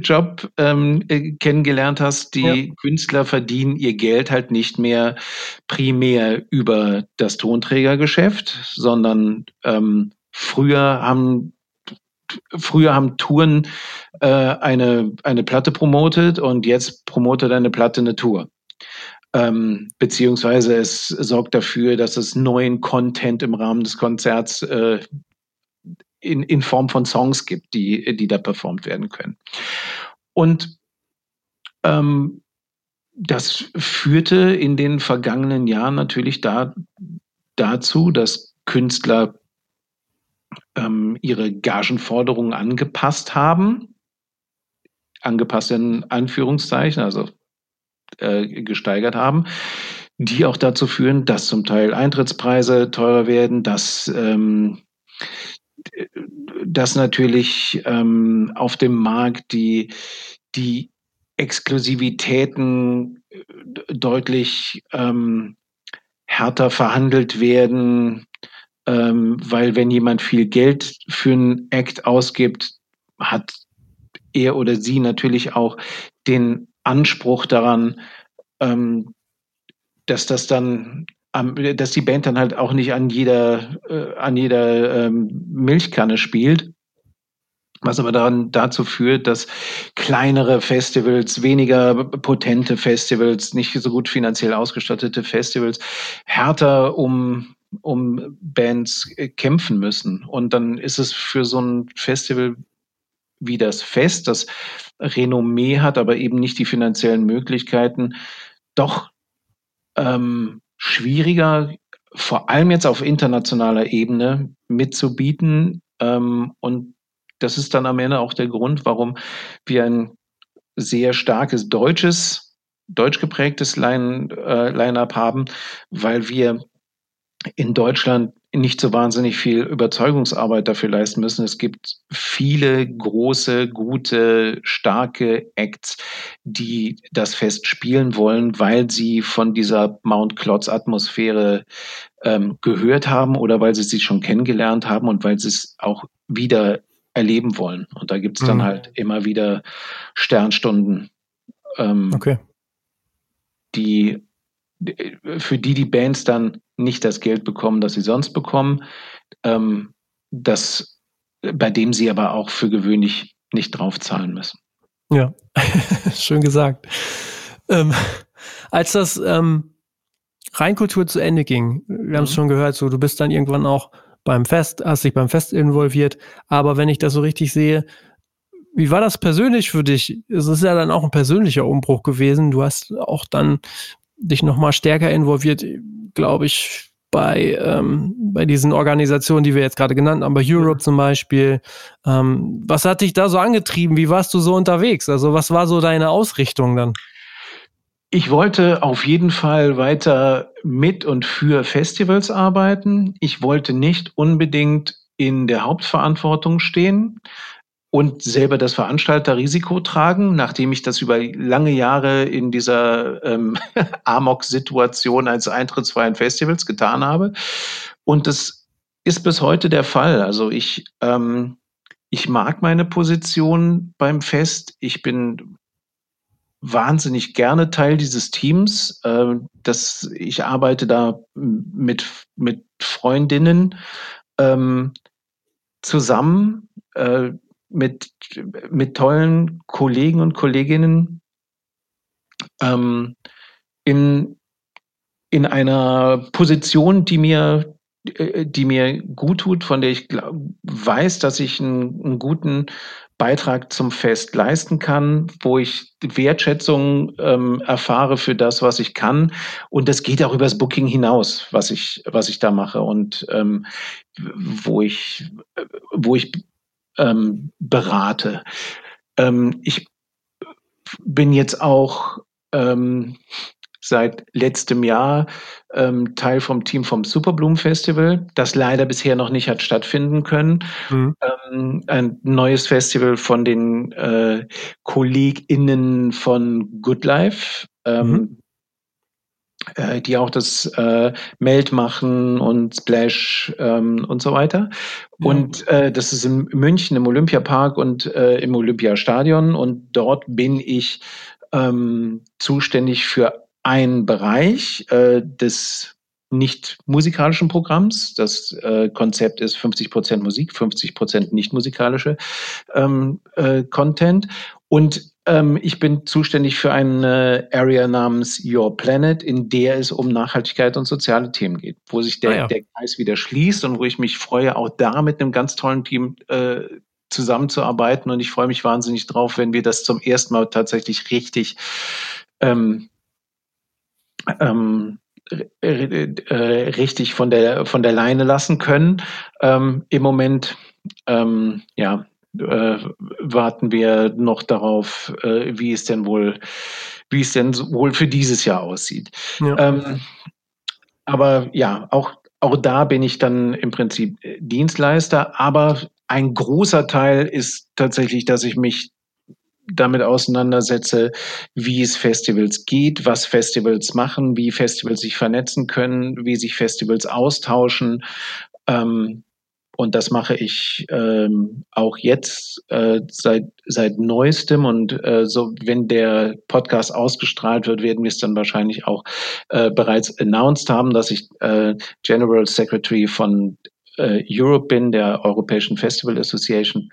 Job ähm, äh, kennengelernt hast. Die ja. Künstler verdienen ihr Geld halt nicht mehr primär über das Tonträgergeschäft, sondern ähm, Früher haben früher haben Touren äh, eine, eine Platte promotet und jetzt promotet eine Platte eine Tour. Ähm, beziehungsweise es sorgt dafür, dass es neuen Content im Rahmen des Konzerts äh, in, in Form von Songs gibt, die, die da performt werden können. Und ähm, das führte in den vergangenen Jahren natürlich da, dazu, dass Künstler ähm, ihre Gagenforderungen angepasst haben. Angepasst in Anführungszeichen, also äh, gesteigert haben, die auch dazu führen, dass zum Teil Eintrittspreise teurer werden, dass ähm, dass natürlich ähm, auf dem Markt die, die Exklusivitäten äh, deutlich ähm, härter verhandelt werden, ähm, weil wenn jemand viel Geld für einen Act ausgibt, hat er oder sie natürlich auch den Anspruch daran, ähm, dass das dann dass die Band dann halt auch nicht an jeder, äh, an jeder ähm, Milchkanne spielt. Was aber dann dazu führt, dass kleinere Festivals, weniger potente Festivals, nicht so gut finanziell ausgestattete Festivals härter um um Bands äh, kämpfen müssen. Und dann ist es für so ein Festival wie das Fest, das Renommee hat, aber eben nicht die finanziellen Möglichkeiten, doch ähm, schwieriger, vor allem jetzt auf internationaler Ebene mitzubieten. Ähm, und das ist dann am Ende auch der Grund, warum wir ein sehr starkes deutsches, deutsch geprägtes äh, Line-up haben, weil wir in Deutschland nicht so wahnsinnig viel Überzeugungsarbeit dafür leisten müssen. Es gibt viele große, gute, starke Acts, die das Fest spielen wollen, weil sie von dieser Mount Klotz Atmosphäre ähm, gehört haben oder weil sie sie schon kennengelernt haben und weil sie es auch wieder erleben wollen. Und da gibt es dann mhm. halt immer wieder Sternstunden, ähm, okay. die für die die Bands dann nicht das Geld bekommen, das sie sonst bekommen, ähm, das, bei dem sie aber auch für gewöhnlich nicht draufzahlen müssen. Ja, schön gesagt. Ähm, als das ähm, Rheinkultur zu Ende ging, wir haben es mhm. schon gehört, so du bist dann irgendwann auch beim Fest, hast dich beim Fest involviert, aber wenn ich das so richtig sehe, wie war das persönlich für dich? Es ist ja dann auch ein persönlicher Umbruch gewesen. Du hast auch dann dich nochmal stärker involviert, glaube ich, bei, ähm, bei diesen Organisationen, die wir jetzt gerade genannt haben, bei Europe zum Beispiel. Ähm, was hat dich da so angetrieben? Wie warst du so unterwegs? Also was war so deine Ausrichtung dann? Ich wollte auf jeden Fall weiter mit und für Festivals arbeiten. Ich wollte nicht unbedingt in der Hauptverantwortung stehen und selber das Veranstalterrisiko tragen, nachdem ich das über lange Jahre in dieser ähm, Amok-Situation als eintrittsfreien Festivals getan habe. Und das ist bis heute der Fall. Also ich, ähm, ich mag meine Position beim Fest. Ich bin wahnsinnig gerne Teil dieses Teams. Äh, das, ich arbeite da mit, mit Freundinnen ähm, zusammen, äh, mit, mit tollen Kollegen und Kolleginnen ähm, in, in einer Position, die mir, äh, die mir gut tut, von der ich glaub, weiß, dass ich einen, einen guten Beitrag zum Fest leisten kann, wo ich Wertschätzung ähm, erfahre für das, was ich kann. Und das geht auch übers Booking hinaus, was ich, was ich da mache und ähm, wo ich, wo ich ähm, berate. Ähm, ich bin jetzt auch ähm, seit letztem Jahr ähm, Teil vom Team vom Superbloom Festival, das leider bisher noch nicht hat stattfinden können. Mhm. Ähm, ein neues Festival von den äh, KollegInnen von Good Life. Ähm, mhm. Äh, die auch das äh, Meld machen und Splash ähm, und so weiter. Ja. Und äh, das ist in München im Olympiapark und äh, im Olympiastadion. Und dort bin ich ähm, zuständig für einen Bereich äh, des nicht musikalischen Programms. Das äh, Konzept ist 50 Prozent Musik, 50 Prozent nicht musikalische ähm, äh, Content. Und ähm, ich bin zuständig für eine Area namens Your Planet, in der es um Nachhaltigkeit und soziale Themen geht, wo sich der, ah ja. der Kreis wieder schließt und wo ich mich freue, auch da mit einem ganz tollen Team äh, zusammenzuarbeiten. Und ich freue mich wahnsinnig drauf, wenn wir das zum ersten Mal tatsächlich richtig ähm, ähm, äh, richtig von der von der Leine lassen können. Ähm, Im Moment ähm, ja äh, warten wir noch darauf, äh, wie es denn wohl wie es denn wohl für dieses Jahr aussieht. Ja. Ähm, aber ja, auch auch da bin ich dann im Prinzip Dienstleister, aber ein großer Teil ist tatsächlich, dass ich mich damit auseinandersetze, wie es Festivals geht, was Festivals machen, wie Festivals sich vernetzen können, wie sich Festivals austauschen. Ähm, und das mache ich ähm, auch jetzt äh, seit, seit neuestem. Und äh, so, wenn der Podcast ausgestrahlt wird, werden wir es dann wahrscheinlich auch äh, bereits announced haben, dass ich äh, General Secretary von äh, Europe bin, der Europäischen Festival Association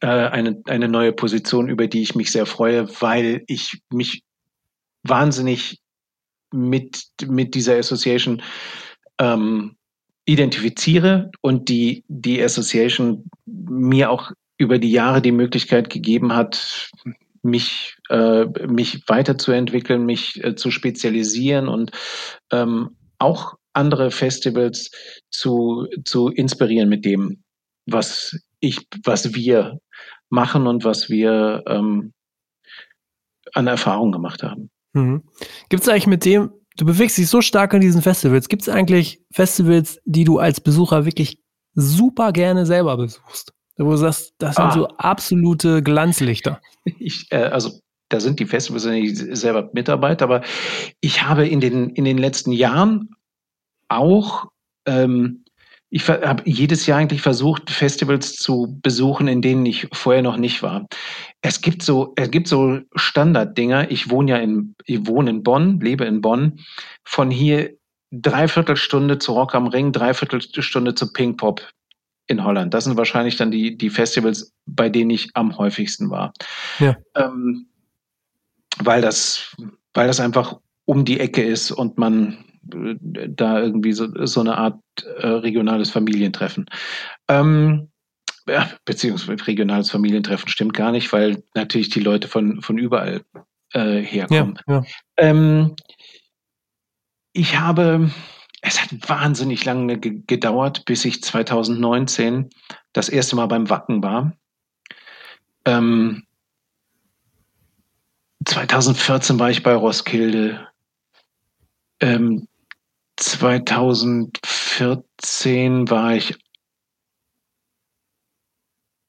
äh, eine, eine neue Position, über die ich mich sehr freue, weil ich mich wahnsinnig mit, mit dieser Association ähm, identifiziere und die, die Association mir auch über die Jahre die Möglichkeit gegeben hat, mich, äh, mich weiterzuentwickeln, mich äh, zu spezialisieren und ähm, auch andere Festivals zu, zu inspirieren mit dem, was ich, was wir machen und was wir ähm, an Erfahrung gemacht haben. Mhm. Gibt es eigentlich mit dem, du bewegst dich so stark an diesen Festivals, gibt es eigentlich Festivals, die du als Besucher wirklich super gerne selber besuchst? Wo du sagst, das sind ah. so absolute Glanzlichter. Ich, äh, also da sind die Festivals nicht selber Mitarbeiter, aber ich habe in den, in den letzten Jahren auch ähm, ich habe jedes Jahr eigentlich versucht, Festivals zu besuchen, in denen ich vorher noch nicht war. Es gibt so, es gibt so Standarddinger. Ich wohne ja in, ich wohne in Bonn, lebe in Bonn. Von hier Dreiviertelstunde zu Rock am Ring, Dreiviertelstunde zu Pink Pop in Holland. Das sind wahrscheinlich dann die, die Festivals, bei denen ich am häufigsten war. Ja. Ähm, weil das, weil das einfach um die Ecke ist und man da irgendwie so, so eine Art äh, regionales Familientreffen. Ähm, ja, beziehungsweise regionales Familientreffen stimmt gar nicht, weil natürlich die Leute von, von überall äh, herkommen. Ja, ja. Ähm, ich habe es hat wahnsinnig lange gedauert, bis ich 2019 das erste Mal beim Wacken war. Ähm, 2014 war ich bei Roskilde. Ähm, 2014 war ich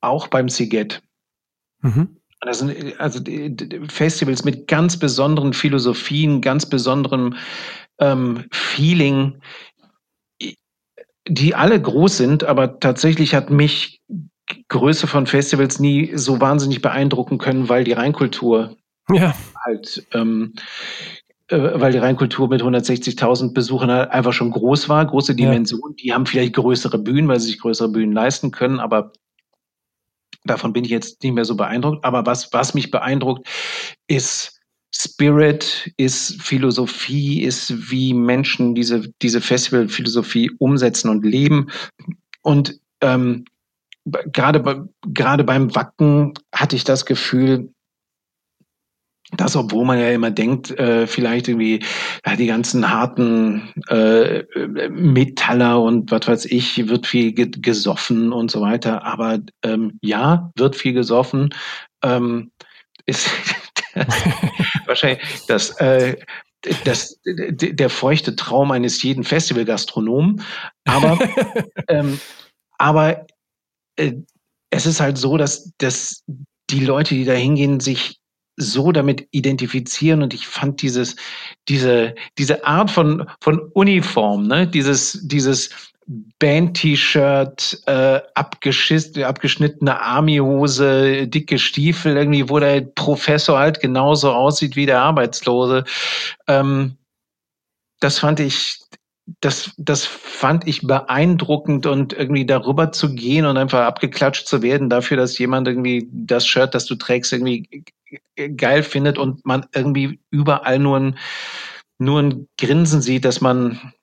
auch beim Siget. Mhm. Das sind also Festivals mit ganz besonderen Philosophien, ganz besonderem ähm, Feeling, die alle groß sind, aber tatsächlich hat mich Größe von Festivals nie so wahnsinnig beeindrucken können, weil die Reinkultur ja. halt, ähm, äh, weil die Reinkultur mit 160.000 Besuchern halt einfach schon groß war, große Dimension. Ja. Die haben vielleicht größere Bühnen, weil sie sich größere Bühnen leisten können, aber davon bin ich jetzt nicht mehr so beeindruckt. Aber was, was mich beeindruckt, ist Spirit, ist Philosophie, ist wie Menschen diese, diese Festivalphilosophie umsetzen und leben. Und ähm, gerade, gerade beim Wacken hatte ich das Gefühl, das, obwohl man ja immer denkt, äh, vielleicht irgendwie ja, die ganzen harten äh, Metaller und was weiß ich, wird viel ge gesoffen und so weiter. Aber ähm, ja, wird viel gesoffen. Ähm, ist wahrscheinlich das, äh, das, der feuchte Traum eines jeden Festivalgastronomen. Aber, ähm, aber äh, es ist halt so, dass, dass die Leute, die da hingehen, sich so damit identifizieren und ich fand dieses, diese, diese Art von, von Uniform, ne, dieses, dieses Band-T-Shirt, äh, abgeschnittene Army-Hose, dicke Stiefel, irgendwie, wo der Professor halt genauso aussieht wie der Arbeitslose. Ähm, das fand ich, das, das fand ich beeindruckend und irgendwie darüber zu gehen und einfach abgeklatscht zu werden dafür, dass jemand irgendwie das Shirt, das du trägst, irgendwie geil findet und man irgendwie überall nur ein, nur ein Grinsen sieht, dass man,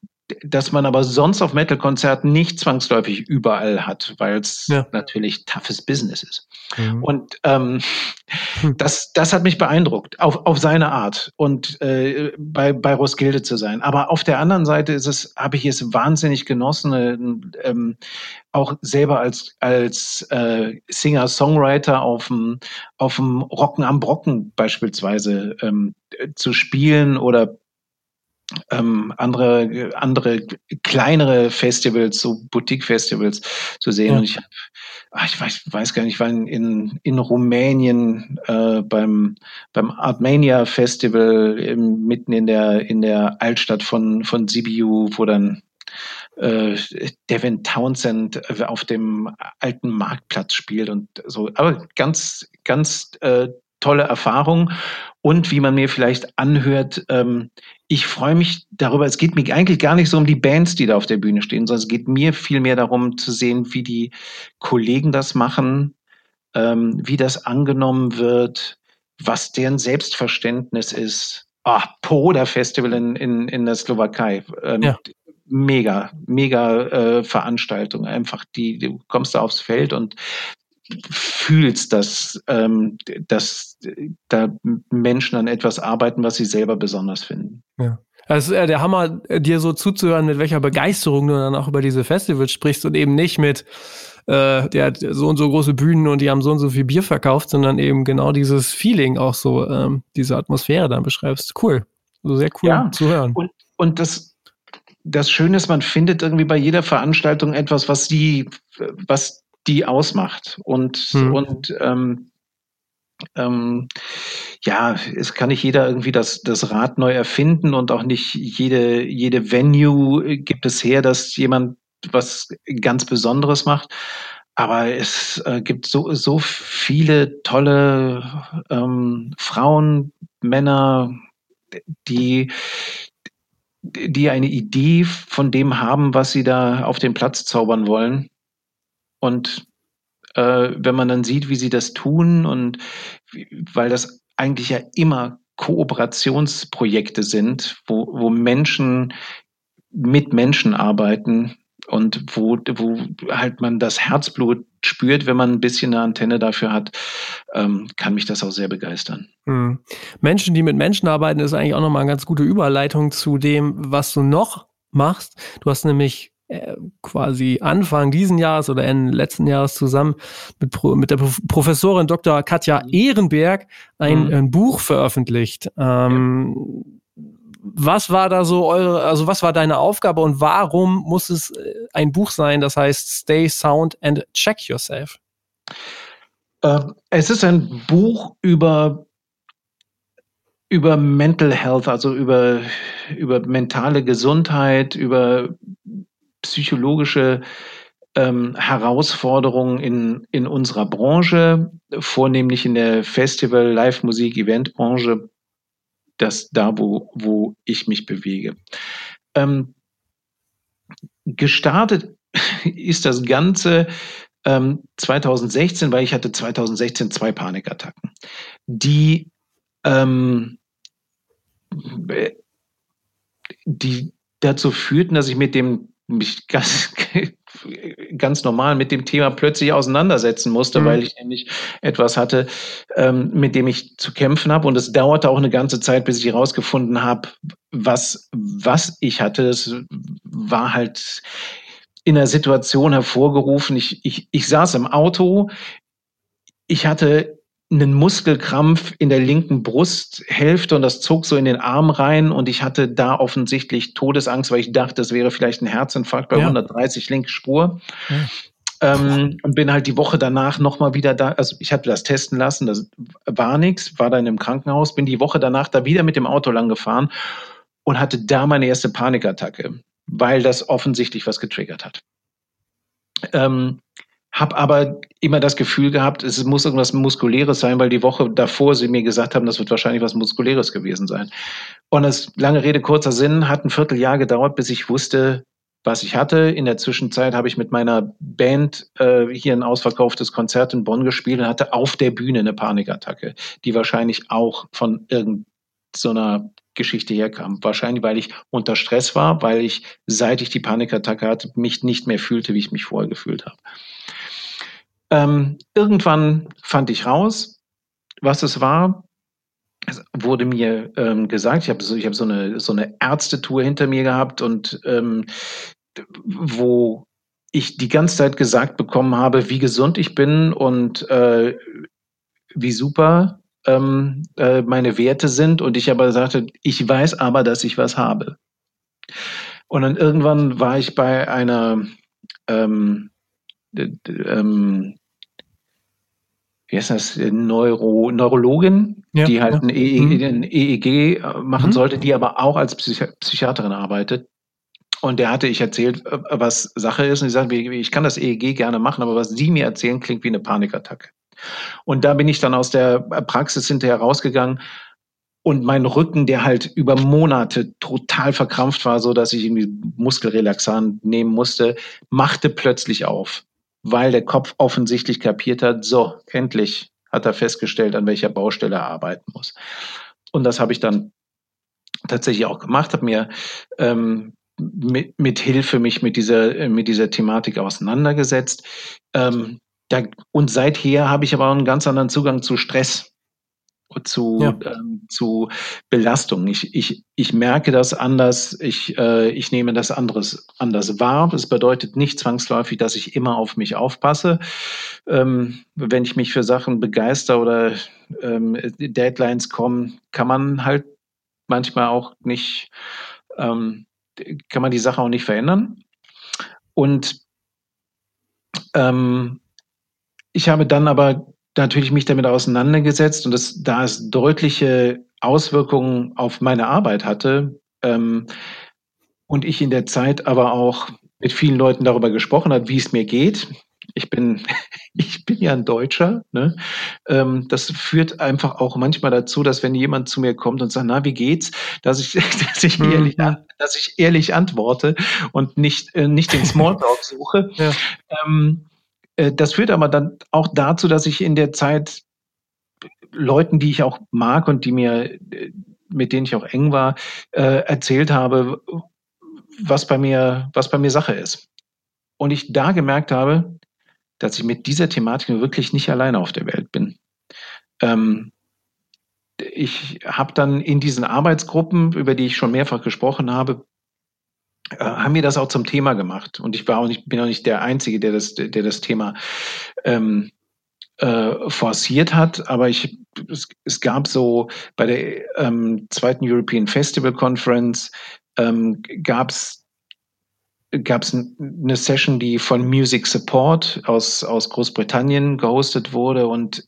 dass man aber sonst auf Metal-Konzerten nicht zwangsläufig überall hat, weil es ja. natürlich toughes Business ist. Mhm. Und ähm, hm. das, das hat mich beeindruckt, auf, auf seine Art und äh, bei, bei Roskilde zu sein. Aber auf der anderen Seite ist es, habe ich es wahnsinnig genossen, äh, ähm, auch selber als, als äh, Singer-Songwriter auf dem, auf dem Rocken am Brocken beispielsweise ähm, zu spielen oder ähm, andere, andere kleinere Festivals, so Boutique-Festivals zu sehen. Ja. Und ich habe, ich weiß, weiß gar nicht, ich war in, in, in Rumänien äh, beim, beim Artmania Festival im, mitten in der, in der Altstadt von, von Sibiu, wo dann äh, Devin Townsend auf dem alten Marktplatz spielt und so. Aber ganz, ganz äh, tolle Erfahrung. Und wie man mir vielleicht anhört, ähm, ich freue mich darüber. Es geht mir eigentlich gar nicht so um die Bands, die da auf der Bühne stehen, sondern es geht mir viel mehr darum zu sehen, wie die Kollegen das machen, ähm, wie das angenommen wird, was deren Selbstverständnis ist. Ah, Poda Festival in, in, in der Slowakei. Ähm, ja. Mega, mega äh, Veranstaltung. Einfach die, du kommst da aufs Feld und fühlst, dass, ähm, dass da Menschen an etwas arbeiten, was sie selber besonders finden. Ja. Es ist der Hammer, dir so zuzuhören, mit welcher Begeisterung du dann auch über diese Festivals sprichst und eben nicht mit, äh, der hat so und so große Bühnen und die haben so und so viel Bier verkauft, sondern eben genau dieses Feeling auch so, ähm, diese Atmosphäre dann beschreibst. Cool. So sehr cool ja. zu hören. Und, und das, das Schöne ist, man findet irgendwie bei jeder Veranstaltung etwas, was die, was die ausmacht. Und, hm. und ähm, ähm, ja, es kann nicht jeder irgendwie das, das Rad neu erfinden und auch nicht jede, jede Venue gibt es her, dass jemand was ganz Besonderes macht. Aber es äh, gibt so, so viele tolle ähm, Frauen, Männer, die, die eine Idee von dem haben, was sie da auf den Platz zaubern wollen. Und äh, wenn man dann sieht, wie sie das tun und weil das eigentlich ja immer Kooperationsprojekte sind, wo, wo Menschen mit Menschen arbeiten und wo, wo halt man das Herzblut spürt, wenn man ein bisschen eine Antenne dafür hat, ähm, kann mich das auch sehr begeistern. Hm. Menschen, die mit Menschen arbeiten, ist eigentlich auch nochmal eine ganz gute Überleitung zu dem, was du noch machst. Du hast nämlich äh, quasi Anfang diesen Jahres oder Ende letzten Jahres zusammen mit, Pro, mit der Professorin Dr. Katja mhm. Ehrenberg ein, mhm. ein Buch veröffentlicht. Ähm, ja. Was war da so eure, also was war deine Aufgabe und warum muss es äh, ein Buch sein, das heißt Stay Sound and Check Yourself? Ähm, es ist ein Buch über über Mental Health, also über, über mentale Gesundheit, über psychologische ähm, Herausforderungen in, in unserer Branche, vornehmlich in der Festival, Live-Musik, Event-Branche, das da, wo, wo ich mich bewege. Ähm, gestartet ist das Ganze ähm, 2016, weil ich hatte 2016 zwei Panikattacken, die ähm, die dazu führten, dass ich mit dem mich ganz, ganz normal mit dem Thema plötzlich auseinandersetzen musste, mhm. weil ich nämlich etwas hatte, ähm, mit dem ich zu kämpfen habe. Und es dauerte auch eine ganze Zeit, bis ich herausgefunden habe, was, was ich hatte. Es war halt in einer Situation hervorgerufen. Ich, ich, ich saß im Auto. Ich hatte einen Muskelkrampf in der linken Brusthälfte und das zog so in den Arm rein und ich hatte da offensichtlich Todesangst, weil ich dachte, das wäre vielleicht ein Herzinfarkt bei ja. 130 linke Spur. Ja. Ähm, und bin halt die Woche danach nochmal wieder da, also ich hatte das testen lassen, das war nichts, war dann im Krankenhaus, bin die Woche danach da wieder mit dem Auto lang gefahren und hatte da meine erste Panikattacke, weil das offensichtlich was getriggert hat. Ähm, habe aber immer das Gefühl gehabt, es muss irgendwas Muskuläres sein, weil die Woche davor sie mir gesagt haben, das wird wahrscheinlich was Muskuläres gewesen sein. Und das lange Rede, kurzer Sinn, hat ein Vierteljahr gedauert, bis ich wusste, was ich hatte. In der Zwischenzeit habe ich mit meiner Band äh, hier ein ausverkauftes Konzert in Bonn gespielt und hatte auf der Bühne eine Panikattacke, die wahrscheinlich auch von irgendeiner Geschichte herkam. Wahrscheinlich, weil ich unter Stress war, weil ich, seit ich die Panikattacke hatte, mich nicht mehr fühlte, wie ich mich vorher gefühlt habe. Ähm, irgendwann fand ich raus, was es war. Es wurde mir ähm, gesagt, ich habe so, hab so, eine, so eine Ärztetour hinter mir gehabt und ähm, wo ich die ganze Zeit gesagt bekommen habe, wie gesund ich bin und äh, wie super ähm, äh, meine Werte sind. Und ich aber sagte, ich weiß aber, dass ich was habe. Und dann irgendwann war ich bei einer ähm, ähm, wie heißt das, Neuro, Neurologin, ja, die halt ja. ein, EEG, mhm. ein, EEG, äh, machen mhm. sollte, die aber auch als Psychi Psychiaterin arbeitet. Und der hatte ich erzählt, äh, was Sache ist. Und sie sagt, ich kann das EEG gerne machen, aber was Sie mir erzählen, klingt wie eine Panikattacke. Und da bin ich dann aus der Praxis hinterher rausgegangen und mein Rücken, der halt über Monate total verkrampft war, so dass ich irgendwie Muskelrelaxant nehmen musste, machte plötzlich auf weil der Kopf offensichtlich kapiert hat, so, endlich hat er festgestellt, an welcher Baustelle er arbeiten muss. Und das habe ich dann tatsächlich auch gemacht, habe mir ähm, mit, mit Hilfe mich mit dieser, mit dieser Thematik auseinandergesetzt. Ähm, da, und seither habe ich aber einen ganz anderen Zugang zu Stress zu, ja. ähm, zu Belastung. Ich, ich, ich merke das anders, ich, äh, ich nehme das anderes anders wahr. Das bedeutet nicht zwangsläufig, dass ich immer auf mich aufpasse. Ähm, wenn ich mich für Sachen begeister oder ähm, Deadlines kommen, kann man halt manchmal auch nicht, ähm, kann man die Sache auch nicht verändern. Und ähm, ich habe dann aber natürlich mich damit auseinandergesetzt und das, da es deutliche Auswirkungen auf meine Arbeit hatte ähm, und ich in der Zeit aber auch mit vielen Leuten darüber gesprochen habe, wie es mir geht. Ich bin, ich bin ja ein Deutscher. Ne? Ähm, das führt einfach auch manchmal dazu, dass wenn jemand zu mir kommt und sagt, na, wie geht's, dass ich, dass ich, mhm. ehrlich, dass ich ehrlich antworte und nicht, äh, nicht den Smalltalk suche. Ja. Ähm, äh, das führt aber dann auch dazu, dass ich in der Zeit Leuten, die ich auch mag und die mir, äh, mit denen ich auch eng war, äh, erzählt habe, was bei mir, was bei mir Sache ist. Und ich da gemerkt habe, dass ich mit dieser Thematik wirklich nicht alleine auf der Welt bin. Ähm, ich habe dann in diesen Arbeitsgruppen, über die ich schon mehrfach gesprochen habe, äh, haben wir das auch zum Thema gemacht. Und ich war auch nicht, bin auch nicht der Einzige, der das, der das Thema ähm, äh, forciert hat. Aber ich, es, es gab so bei der ähm, zweiten European Festival Conference ähm, gab es gab es eine Session, die von Music Support aus, aus Großbritannien gehostet wurde und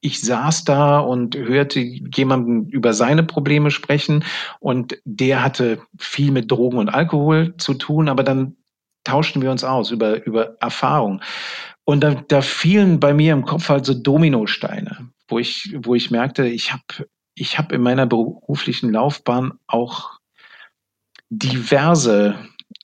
ich saß da und hörte jemanden über seine Probleme sprechen und der hatte viel mit Drogen und Alkohol zu tun, aber dann tauschten wir uns aus über, über Erfahrung. Und da, da fielen bei mir im Kopf halt so Dominosteine, wo ich, wo ich merkte, ich habe ich hab in meiner beruflichen Laufbahn auch diverse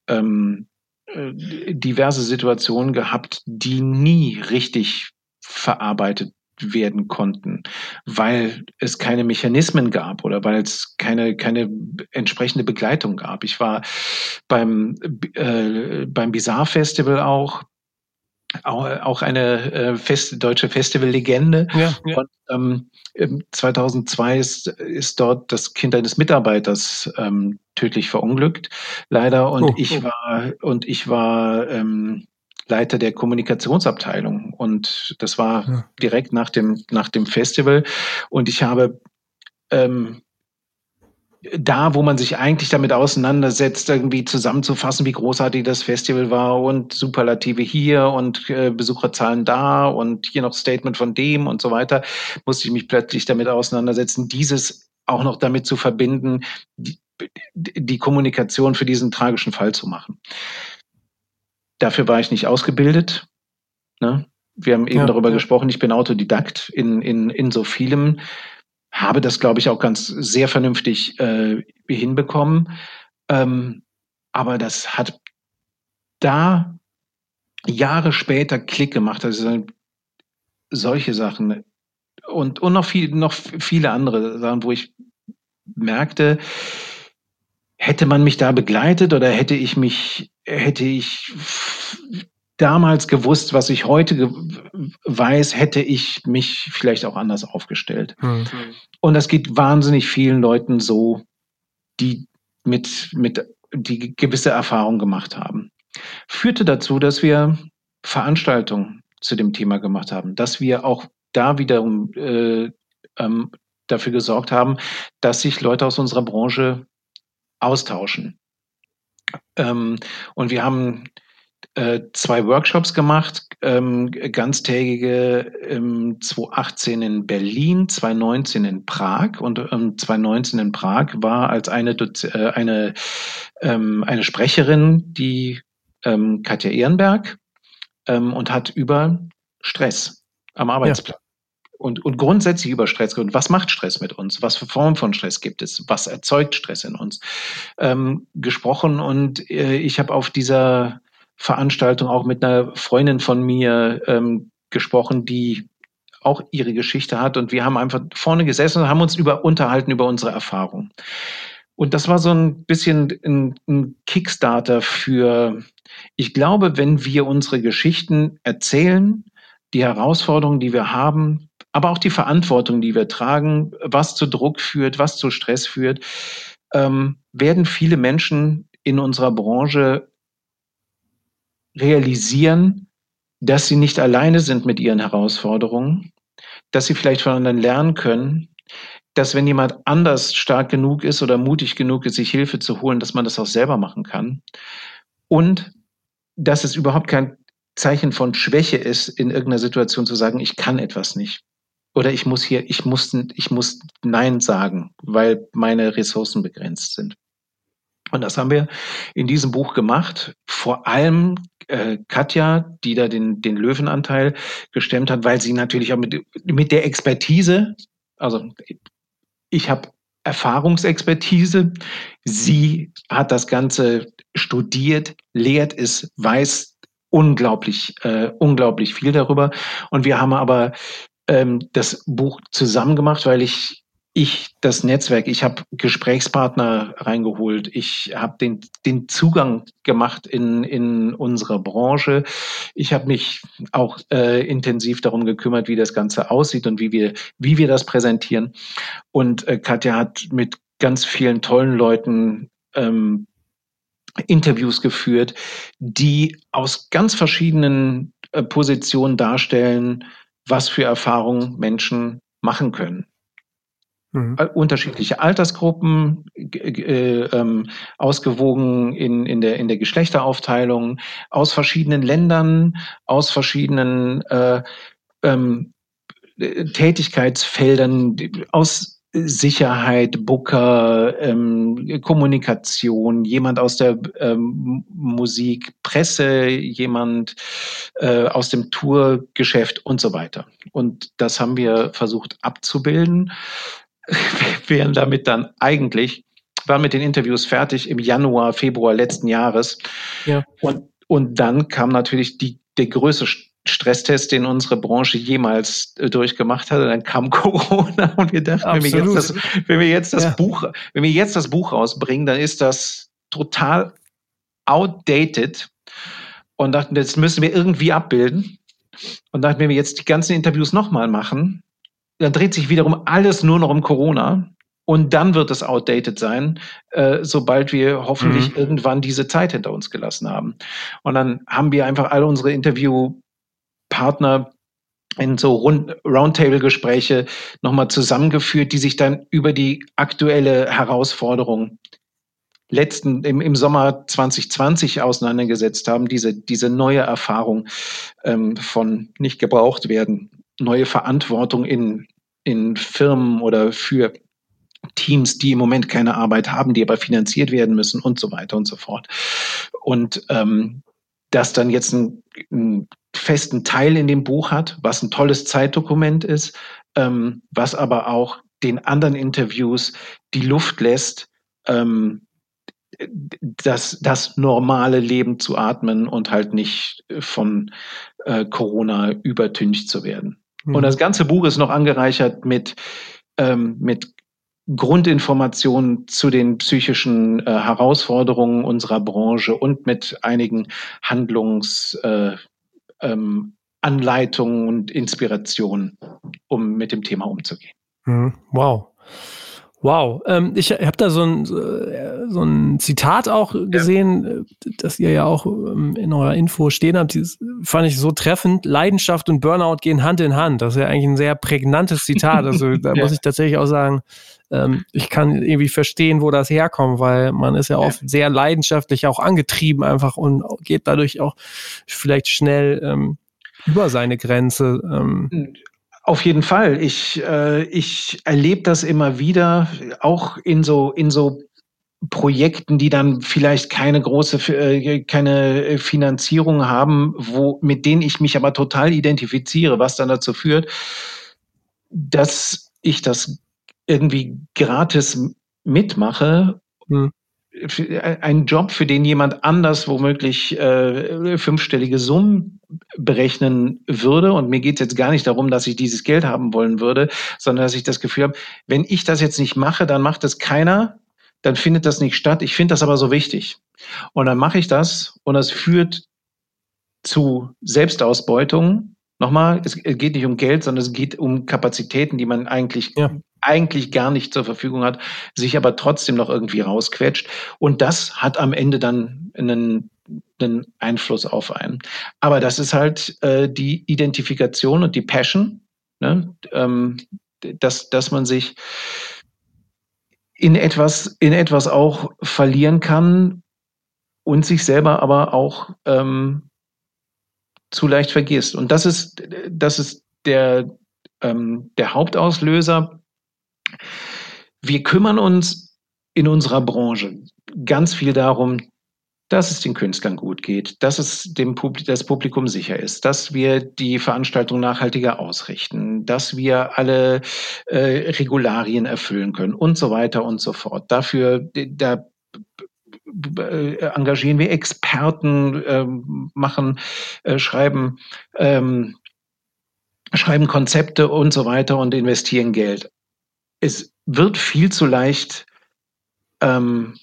ähm, äh, diverse Situationen gehabt, die nie richtig verarbeitet werden konnten, weil es keine Mechanismen gab oder weil es keine, keine entsprechende Begleitung gab. Ich war beim, äh, beim Bizarre Festival auch, auch eine äh, Fest, deutsche Festival-Legende. Ja, ja. Und, ähm, 2002 ist, ist dort das Kind eines Mitarbeiters ähm, tödlich verunglückt, leider. Und oh, ich oh. war und ich war ähm, Leiter der Kommunikationsabteilung. Und das war ja. direkt nach dem, nach dem Festival. Und ich habe ähm, da, wo man sich eigentlich damit auseinandersetzt, irgendwie zusammenzufassen, wie großartig das Festival war und Superlative hier und äh, Besucherzahlen da und hier noch Statement von dem und so weiter, musste ich mich plötzlich damit auseinandersetzen, dieses auch noch damit zu verbinden, die, die Kommunikation für diesen tragischen Fall zu machen. Dafür war ich nicht ausgebildet. Ne? Wir haben eben ja, darüber ja. gesprochen, ich bin Autodidakt in, in, in so vielem, habe das, glaube ich, auch ganz sehr vernünftig äh, hinbekommen. Ähm, aber das hat da Jahre später Klick gemacht. Also solche Sachen und, und noch, viel, noch viele andere Sachen, wo ich merkte, hätte man mich da begleitet oder hätte ich mich, hätte ich damals gewusst, was ich heute weiß, hätte ich mich vielleicht auch anders aufgestellt. Mhm. Und das geht wahnsinnig vielen Leuten so, die mit, mit, die gewisse Erfahrungen gemacht haben. Führte dazu, dass wir Veranstaltungen zu dem Thema gemacht haben, dass wir auch da wiederum äh, ähm, dafür gesorgt haben, dass sich Leute aus unserer Branche austauschen. Ähm, und wir haben äh, zwei Workshops gemacht, ähm, ganztägige ähm, 2018 in Berlin, 2019 in Prag. Und ähm, 2019 in Prag war als eine, äh, eine, ähm, eine Sprecherin, die ähm, Katja Ehrenberg, ähm, und hat über Stress am Arbeitsplatz und, und grundsätzlich über Stress und was macht Stress mit uns? Was für Formen von Stress gibt es? Was erzeugt Stress in uns? Ähm, gesprochen und äh, ich habe auf dieser Veranstaltung auch mit einer Freundin von mir ähm, gesprochen, die auch ihre Geschichte hat und wir haben einfach vorne gesessen und haben uns über unterhalten über unsere Erfahrung. Und das war so ein bisschen ein, ein Kickstarter für, ich glaube, wenn wir unsere Geschichten erzählen, die Herausforderungen, die wir haben, aber auch die Verantwortung, die wir tragen, was zu Druck führt, was zu Stress führt, ähm, werden viele Menschen in unserer Branche realisieren, dass sie nicht alleine sind mit ihren Herausforderungen, dass sie vielleicht von anderen lernen können, dass wenn jemand anders stark genug ist oder mutig genug ist, sich Hilfe zu holen, dass man das auch selber machen kann. Und dass es überhaupt kein Zeichen von Schwäche ist, in irgendeiner Situation zu sagen, ich kann etwas nicht oder ich muss hier, ich muss, ich muss Nein sagen, weil meine Ressourcen begrenzt sind. Und das haben wir in diesem Buch gemacht. Vor allem äh, Katja, die da den, den Löwenanteil gestemmt hat, weil sie natürlich auch mit, mit der Expertise, also ich habe Erfahrungsexpertise, sie hat das Ganze studiert, lehrt es, weiß unglaublich, äh, unglaublich viel darüber. Und wir haben aber ähm, das Buch zusammen gemacht, weil ich ich das Netzwerk, ich habe Gesprächspartner reingeholt, ich habe den, den Zugang gemacht in, in unsere Branche. Ich habe mich auch äh, intensiv darum gekümmert, wie das Ganze aussieht und wie wir, wie wir das präsentieren. Und äh, Katja hat mit ganz vielen tollen Leuten ähm, Interviews geführt, die aus ganz verschiedenen äh, Positionen darstellen, was für Erfahrungen Menschen machen können. Mhm. Äh, unterschiedliche Altersgruppen, äh, ähm, ausgewogen in, in, der, in der Geschlechteraufteilung, aus verschiedenen Ländern, aus verschiedenen äh, ähm, Tätigkeitsfeldern, aus Sicherheit, Booker, ähm, Kommunikation, jemand aus der ähm, Musik, Presse, jemand äh, aus dem Tourgeschäft und so weiter. Und das haben wir versucht abzubilden. Wir wären damit dann eigentlich, waren mit den Interviews fertig im Januar, Februar letzten Jahres. Ja. Und, und dann kam natürlich die, der größte Stresstest, den unsere Branche jemals äh, durchgemacht hatte. Dann kam Corona und wir dachten, wenn wir jetzt das, wenn wir jetzt das ja. Buch, wenn wir jetzt das Buch rausbringen, dann ist das total outdated und dachten, das müssen wir irgendwie abbilden. Und dachten, wenn wir jetzt die ganzen Interviews nochmal machen, dann dreht sich wiederum alles nur noch um Corona. Und dann wird es outdated sein, äh, sobald wir hoffentlich mhm. irgendwann diese Zeit hinter uns gelassen haben. Und dann haben wir einfach alle unsere Interview Partner in so Roundtable-Gespräche nochmal zusammengeführt, die sich dann über die aktuelle Herausforderung letzten im, im Sommer 2020 auseinandergesetzt haben, diese, diese neue Erfahrung ähm, von nicht gebraucht werden, neue Verantwortung in, in Firmen oder für Teams, die im Moment keine Arbeit haben, die aber finanziert werden müssen und so weiter und so fort. Und ähm, das dann jetzt ein, ein festen Teil in dem Buch hat, was ein tolles Zeitdokument ist, ähm, was aber auch den anderen Interviews die Luft lässt, ähm, das, das normale Leben zu atmen und halt nicht von äh, Corona übertüncht zu werden. Mhm. Und das ganze Buch ist noch angereichert mit, ähm, mit Grundinformationen zu den psychischen äh, Herausforderungen unserer Branche und mit einigen Handlungs, äh, ähm, und Inspirationen, um mit dem Thema umzugehen. Mhm. Wow. Wow, ähm, ich habe da so ein, so ein Zitat auch gesehen, ja. Äh, das ihr ja auch ähm, in eurer Info stehen habt. Das fand ich so treffend. Leidenschaft und Burnout gehen Hand in Hand. Das ist ja eigentlich ein sehr prägnantes Zitat. Also da ja. muss ich tatsächlich auch sagen, ähm, ich kann irgendwie verstehen, wo das herkommt, weil man ist ja oft sehr leidenschaftlich auch angetrieben einfach und geht dadurch auch vielleicht schnell ähm, über seine Grenze. Ähm. Auf jeden Fall. Ich, äh, ich erlebe das immer wieder, auch in so, in so Projekten, die dann vielleicht keine große, äh, keine Finanzierung haben, wo, mit denen ich mich aber total identifiziere, was dann dazu führt, dass ich das irgendwie gratis mitmache, hm. Ein Job, für den jemand anders womöglich äh, fünfstellige Summen berechnen würde. Und mir geht es jetzt gar nicht darum, dass ich dieses Geld haben wollen würde, sondern dass ich das Gefühl habe, wenn ich das jetzt nicht mache, dann macht das keiner, dann findet das nicht statt. Ich finde das aber so wichtig. Und dann mache ich das und das führt zu Selbstausbeutung. Nochmal, es geht nicht um Geld, sondern es geht um Kapazitäten, die man eigentlich ja eigentlich gar nicht zur Verfügung hat, sich aber trotzdem noch irgendwie rausquetscht. Und das hat am Ende dann einen, einen Einfluss auf einen. Aber das ist halt äh, die Identifikation und die Passion, ne? ähm, dass, dass man sich in etwas, in etwas auch verlieren kann und sich selber aber auch ähm, zu leicht vergisst. Und das ist, das ist der, ähm, der Hauptauslöser wir kümmern uns in unserer Branche ganz viel darum, dass es den Künstlern gut geht, dass es dem Publikum, das Publikum sicher ist, dass wir die Veranstaltung nachhaltiger ausrichten, dass wir alle äh, Regularien erfüllen können und so weiter und so fort. Dafür da engagieren wir Experten, äh, machen, äh, schreiben, ähm, schreiben Konzepte und so weiter und investieren Geld es wird viel zu leicht, ähm,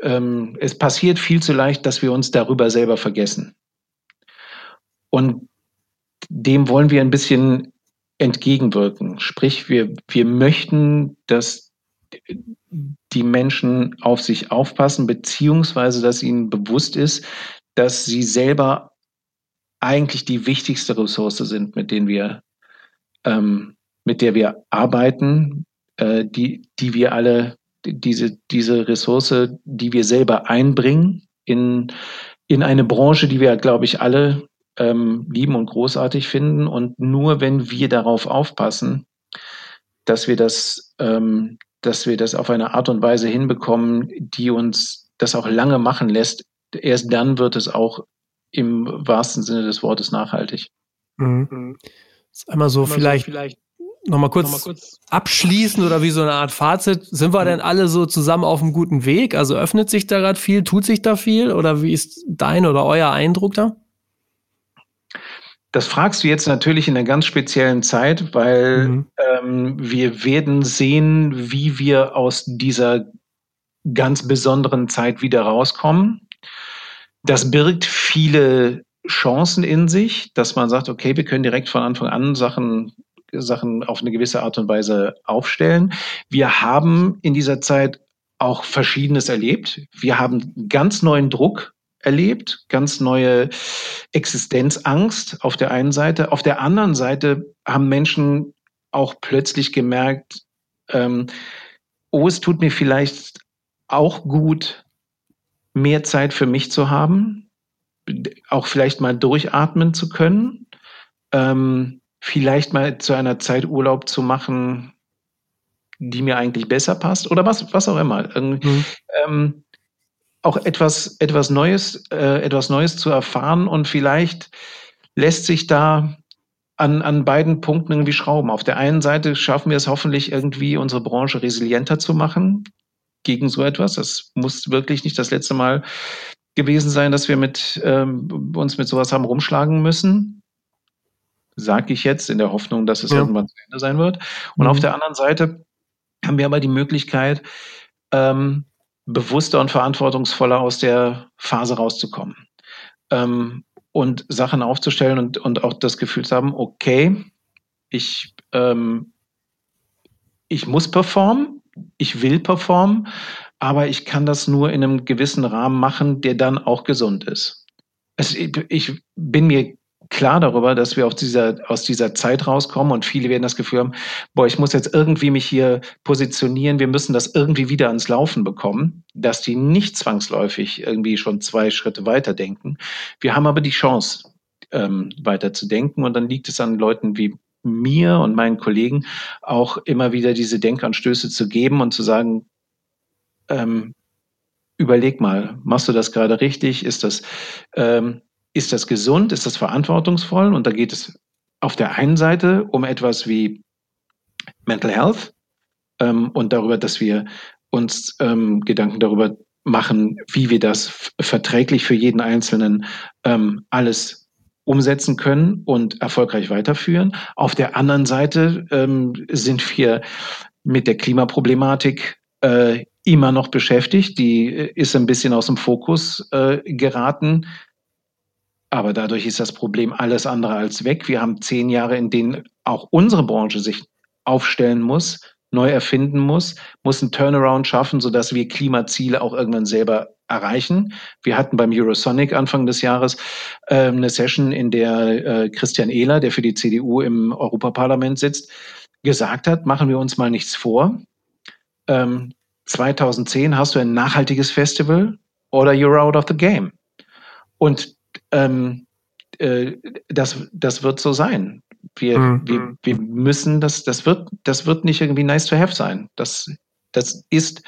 ähm, es passiert viel zu leicht, dass wir uns darüber selber vergessen. Und dem wollen wir ein bisschen entgegenwirken. Sprich, wir, wir möchten, dass die Menschen auf sich aufpassen, beziehungsweise dass ihnen bewusst ist, dass sie selber eigentlich die wichtigste Ressource sind, mit denen wir, ähm, mit der wir arbeiten, äh, die, die wir alle, diese, diese Ressource, die wir selber einbringen in, in eine Branche, die wir, glaube ich, alle ähm, lieben und großartig finden. Und nur wenn wir darauf aufpassen, dass wir das, ähm, dass wir das auf eine Art und Weise hinbekommen, die uns das auch lange machen lässt, erst dann wird es auch im wahrsten Sinne des Wortes nachhaltig. Mhm. mhm. ist einmal so, einmal vielleicht, so vielleicht nochmal kurz, noch kurz abschließen oder wie so eine Art Fazit. Sind wir mhm. denn alle so zusammen auf einem guten Weg? Also öffnet sich da gerade viel, tut sich da viel oder wie ist dein oder euer Eindruck da? Das fragst du jetzt natürlich in einer ganz speziellen Zeit, weil mhm. ähm, wir werden sehen, wie wir aus dieser ganz besonderen Zeit wieder rauskommen. Das birgt viele Chancen in sich, dass man sagt, okay, wir können direkt von Anfang an Sachen, Sachen auf eine gewisse Art und Weise aufstellen. Wir haben in dieser Zeit auch Verschiedenes erlebt. Wir haben ganz neuen Druck erlebt, ganz neue Existenzangst auf der einen Seite. Auf der anderen Seite haben Menschen auch plötzlich gemerkt, ähm, oh, es tut mir vielleicht auch gut, mehr Zeit für mich zu haben, auch vielleicht mal durchatmen zu können, ähm, vielleicht mal zu einer Zeit Urlaub zu machen, die mir eigentlich besser passt oder was, was auch immer. Mhm. Ähm, auch etwas, etwas Neues, äh, etwas Neues zu erfahren und vielleicht lässt sich da an, an beiden Punkten irgendwie schrauben. Auf der einen Seite schaffen wir es hoffentlich irgendwie, unsere Branche resilienter zu machen gegen so etwas. Das muss wirklich nicht das letzte Mal gewesen sein, dass wir mit, ähm, uns mit sowas haben rumschlagen müssen. Sage ich jetzt in der Hoffnung, dass es ja. irgendwann zu Ende sein wird. Und mhm. auf der anderen Seite haben wir aber die Möglichkeit, ähm, bewusster und verantwortungsvoller aus der Phase rauszukommen. Ähm, und Sachen aufzustellen und, und auch das Gefühl zu haben, okay, ich, ähm, ich muss performen, ich will performen, aber ich kann das nur in einem gewissen Rahmen machen, der dann auch gesund ist. Es, ich bin mir klar darüber, dass wir aus dieser, aus dieser Zeit rauskommen und viele werden das Gefühl haben, boah, ich muss jetzt irgendwie mich hier positionieren, wir müssen das irgendwie wieder ans Laufen bekommen, dass die nicht zwangsläufig irgendwie schon zwei Schritte weiter denken. Wir haben aber die Chance, ähm, weiter zu denken und dann liegt es an Leuten wie mir und meinen Kollegen auch immer wieder diese Denkanstöße zu geben und zu sagen, ähm, überleg mal, machst du das gerade richtig? Ist das, ähm, ist das gesund? Ist das verantwortungsvoll? Und da geht es auf der einen Seite um etwas wie Mental Health ähm, und darüber, dass wir uns ähm, Gedanken darüber machen, wie wir das verträglich für jeden Einzelnen ähm, alles umsetzen können und erfolgreich weiterführen. Auf der anderen Seite ähm, sind wir mit der Klimaproblematik äh, immer noch beschäftigt. Die äh, ist ein bisschen aus dem Fokus äh, geraten. Aber dadurch ist das Problem alles andere als weg. Wir haben zehn Jahre, in denen auch unsere Branche sich aufstellen muss, neu erfinden muss, muss einen Turnaround schaffen, sodass wir Klimaziele auch irgendwann selber erreichen. Wir hatten beim Eurosonic Anfang des Jahres äh, eine Session, in der äh, Christian Ehler, der für die CDU im Europaparlament sitzt, gesagt hat, machen wir uns mal nichts vor. Ähm, 2010 hast du ein nachhaltiges Festival oder you're out of the game. Und ähm, äh, das, das wird so sein. Wir, mhm. wir, wir müssen das, das wird, das wird nicht irgendwie nice to have sein. Das, das ist,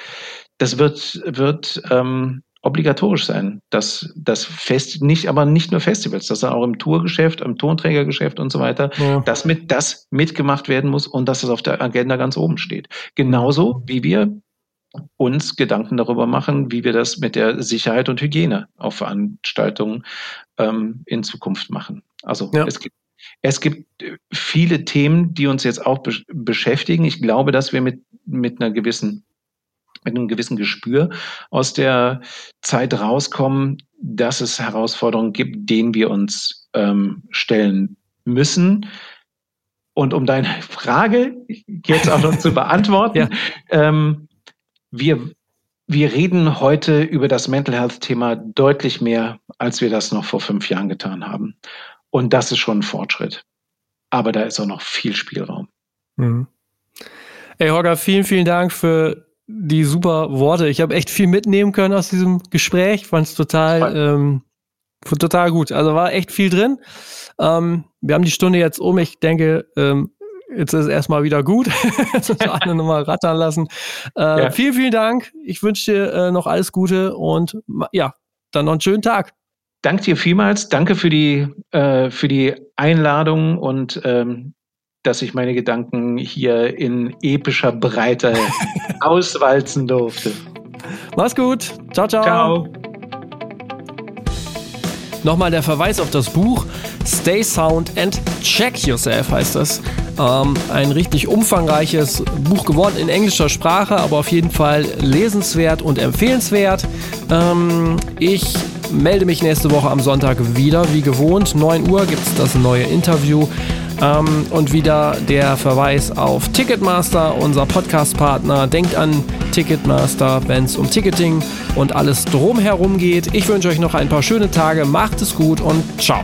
das wird, wird ähm, obligatorisch sein. Das, das Fest, nicht, aber nicht nur Festivals, das dann auch im Tourgeschäft, im Tonträgergeschäft und so weiter, ja. dass mit, das mitgemacht werden muss und dass es auf der Agenda ganz oben steht. Genauso wie wir uns Gedanken darüber machen, wie wir das mit der Sicherheit und Hygiene auf Veranstaltungen ähm, in Zukunft machen. Also ja. es gibt es gibt viele Themen, die uns jetzt auch be beschäftigen. Ich glaube, dass wir mit, mit einer gewissen mit einem gewissen Gespür aus der Zeit rauskommen, dass es Herausforderungen gibt, denen wir uns ähm, stellen müssen. Und um deine Frage jetzt auch noch zu beantworten, ja. ähm, wir, wir reden heute über das Mental Health-Thema deutlich mehr, als wir das noch vor fünf Jahren getan haben. Und das ist schon ein Fortschritt. Aber da ist auch noch viel Spielraum. Mhm. Hey Holger, vielen, vielen Dank für die super Worte. Ich habe echt viel mitnehmen können aus diesem Gespräch. Fand es total, ähm, total gut. Also war echt viel drin. Ähm, wir haben die Stunde jetzt um. Ich denke, ähm, jetzt ist es erstmal wieder gut. jetzt müssen alle nochmal rattern lassen. Äh, ja. Vielen, vielen Dank. Ich wünsche dir äh, noch alles Gute und ja, dann noch einen schönen Tag. Danke dir vielmals. Danke für die, äh, für die Einladung und ähm, dass ich meine Gedanken hier in epischer Breite auswalzen durfte. Mach's gut. Ciao, ciao. Ciao. Nochmal der Verweis auf das Buch Stay Sound and Check Yourself heißt das. Ähm, ein richtig umfangreiches Buch geworden in englischer Sprache, aber auf jeden Fall lesenswert und empfehlenswert. Ähm, ich melde mich nächste Woche am Sonntag wieder, wie gewohnt. 9 Uhr gibt es das neue Interview. Ähm, und wieder der Verweis auf Ticketmaster, unser Podcast-Partner. Denkt an Ticketmaster, wenn es um Ticketing und alles drumherum geht. Ich wünsche euch noch ein paar schöne Tage. Macht es gut und ciao.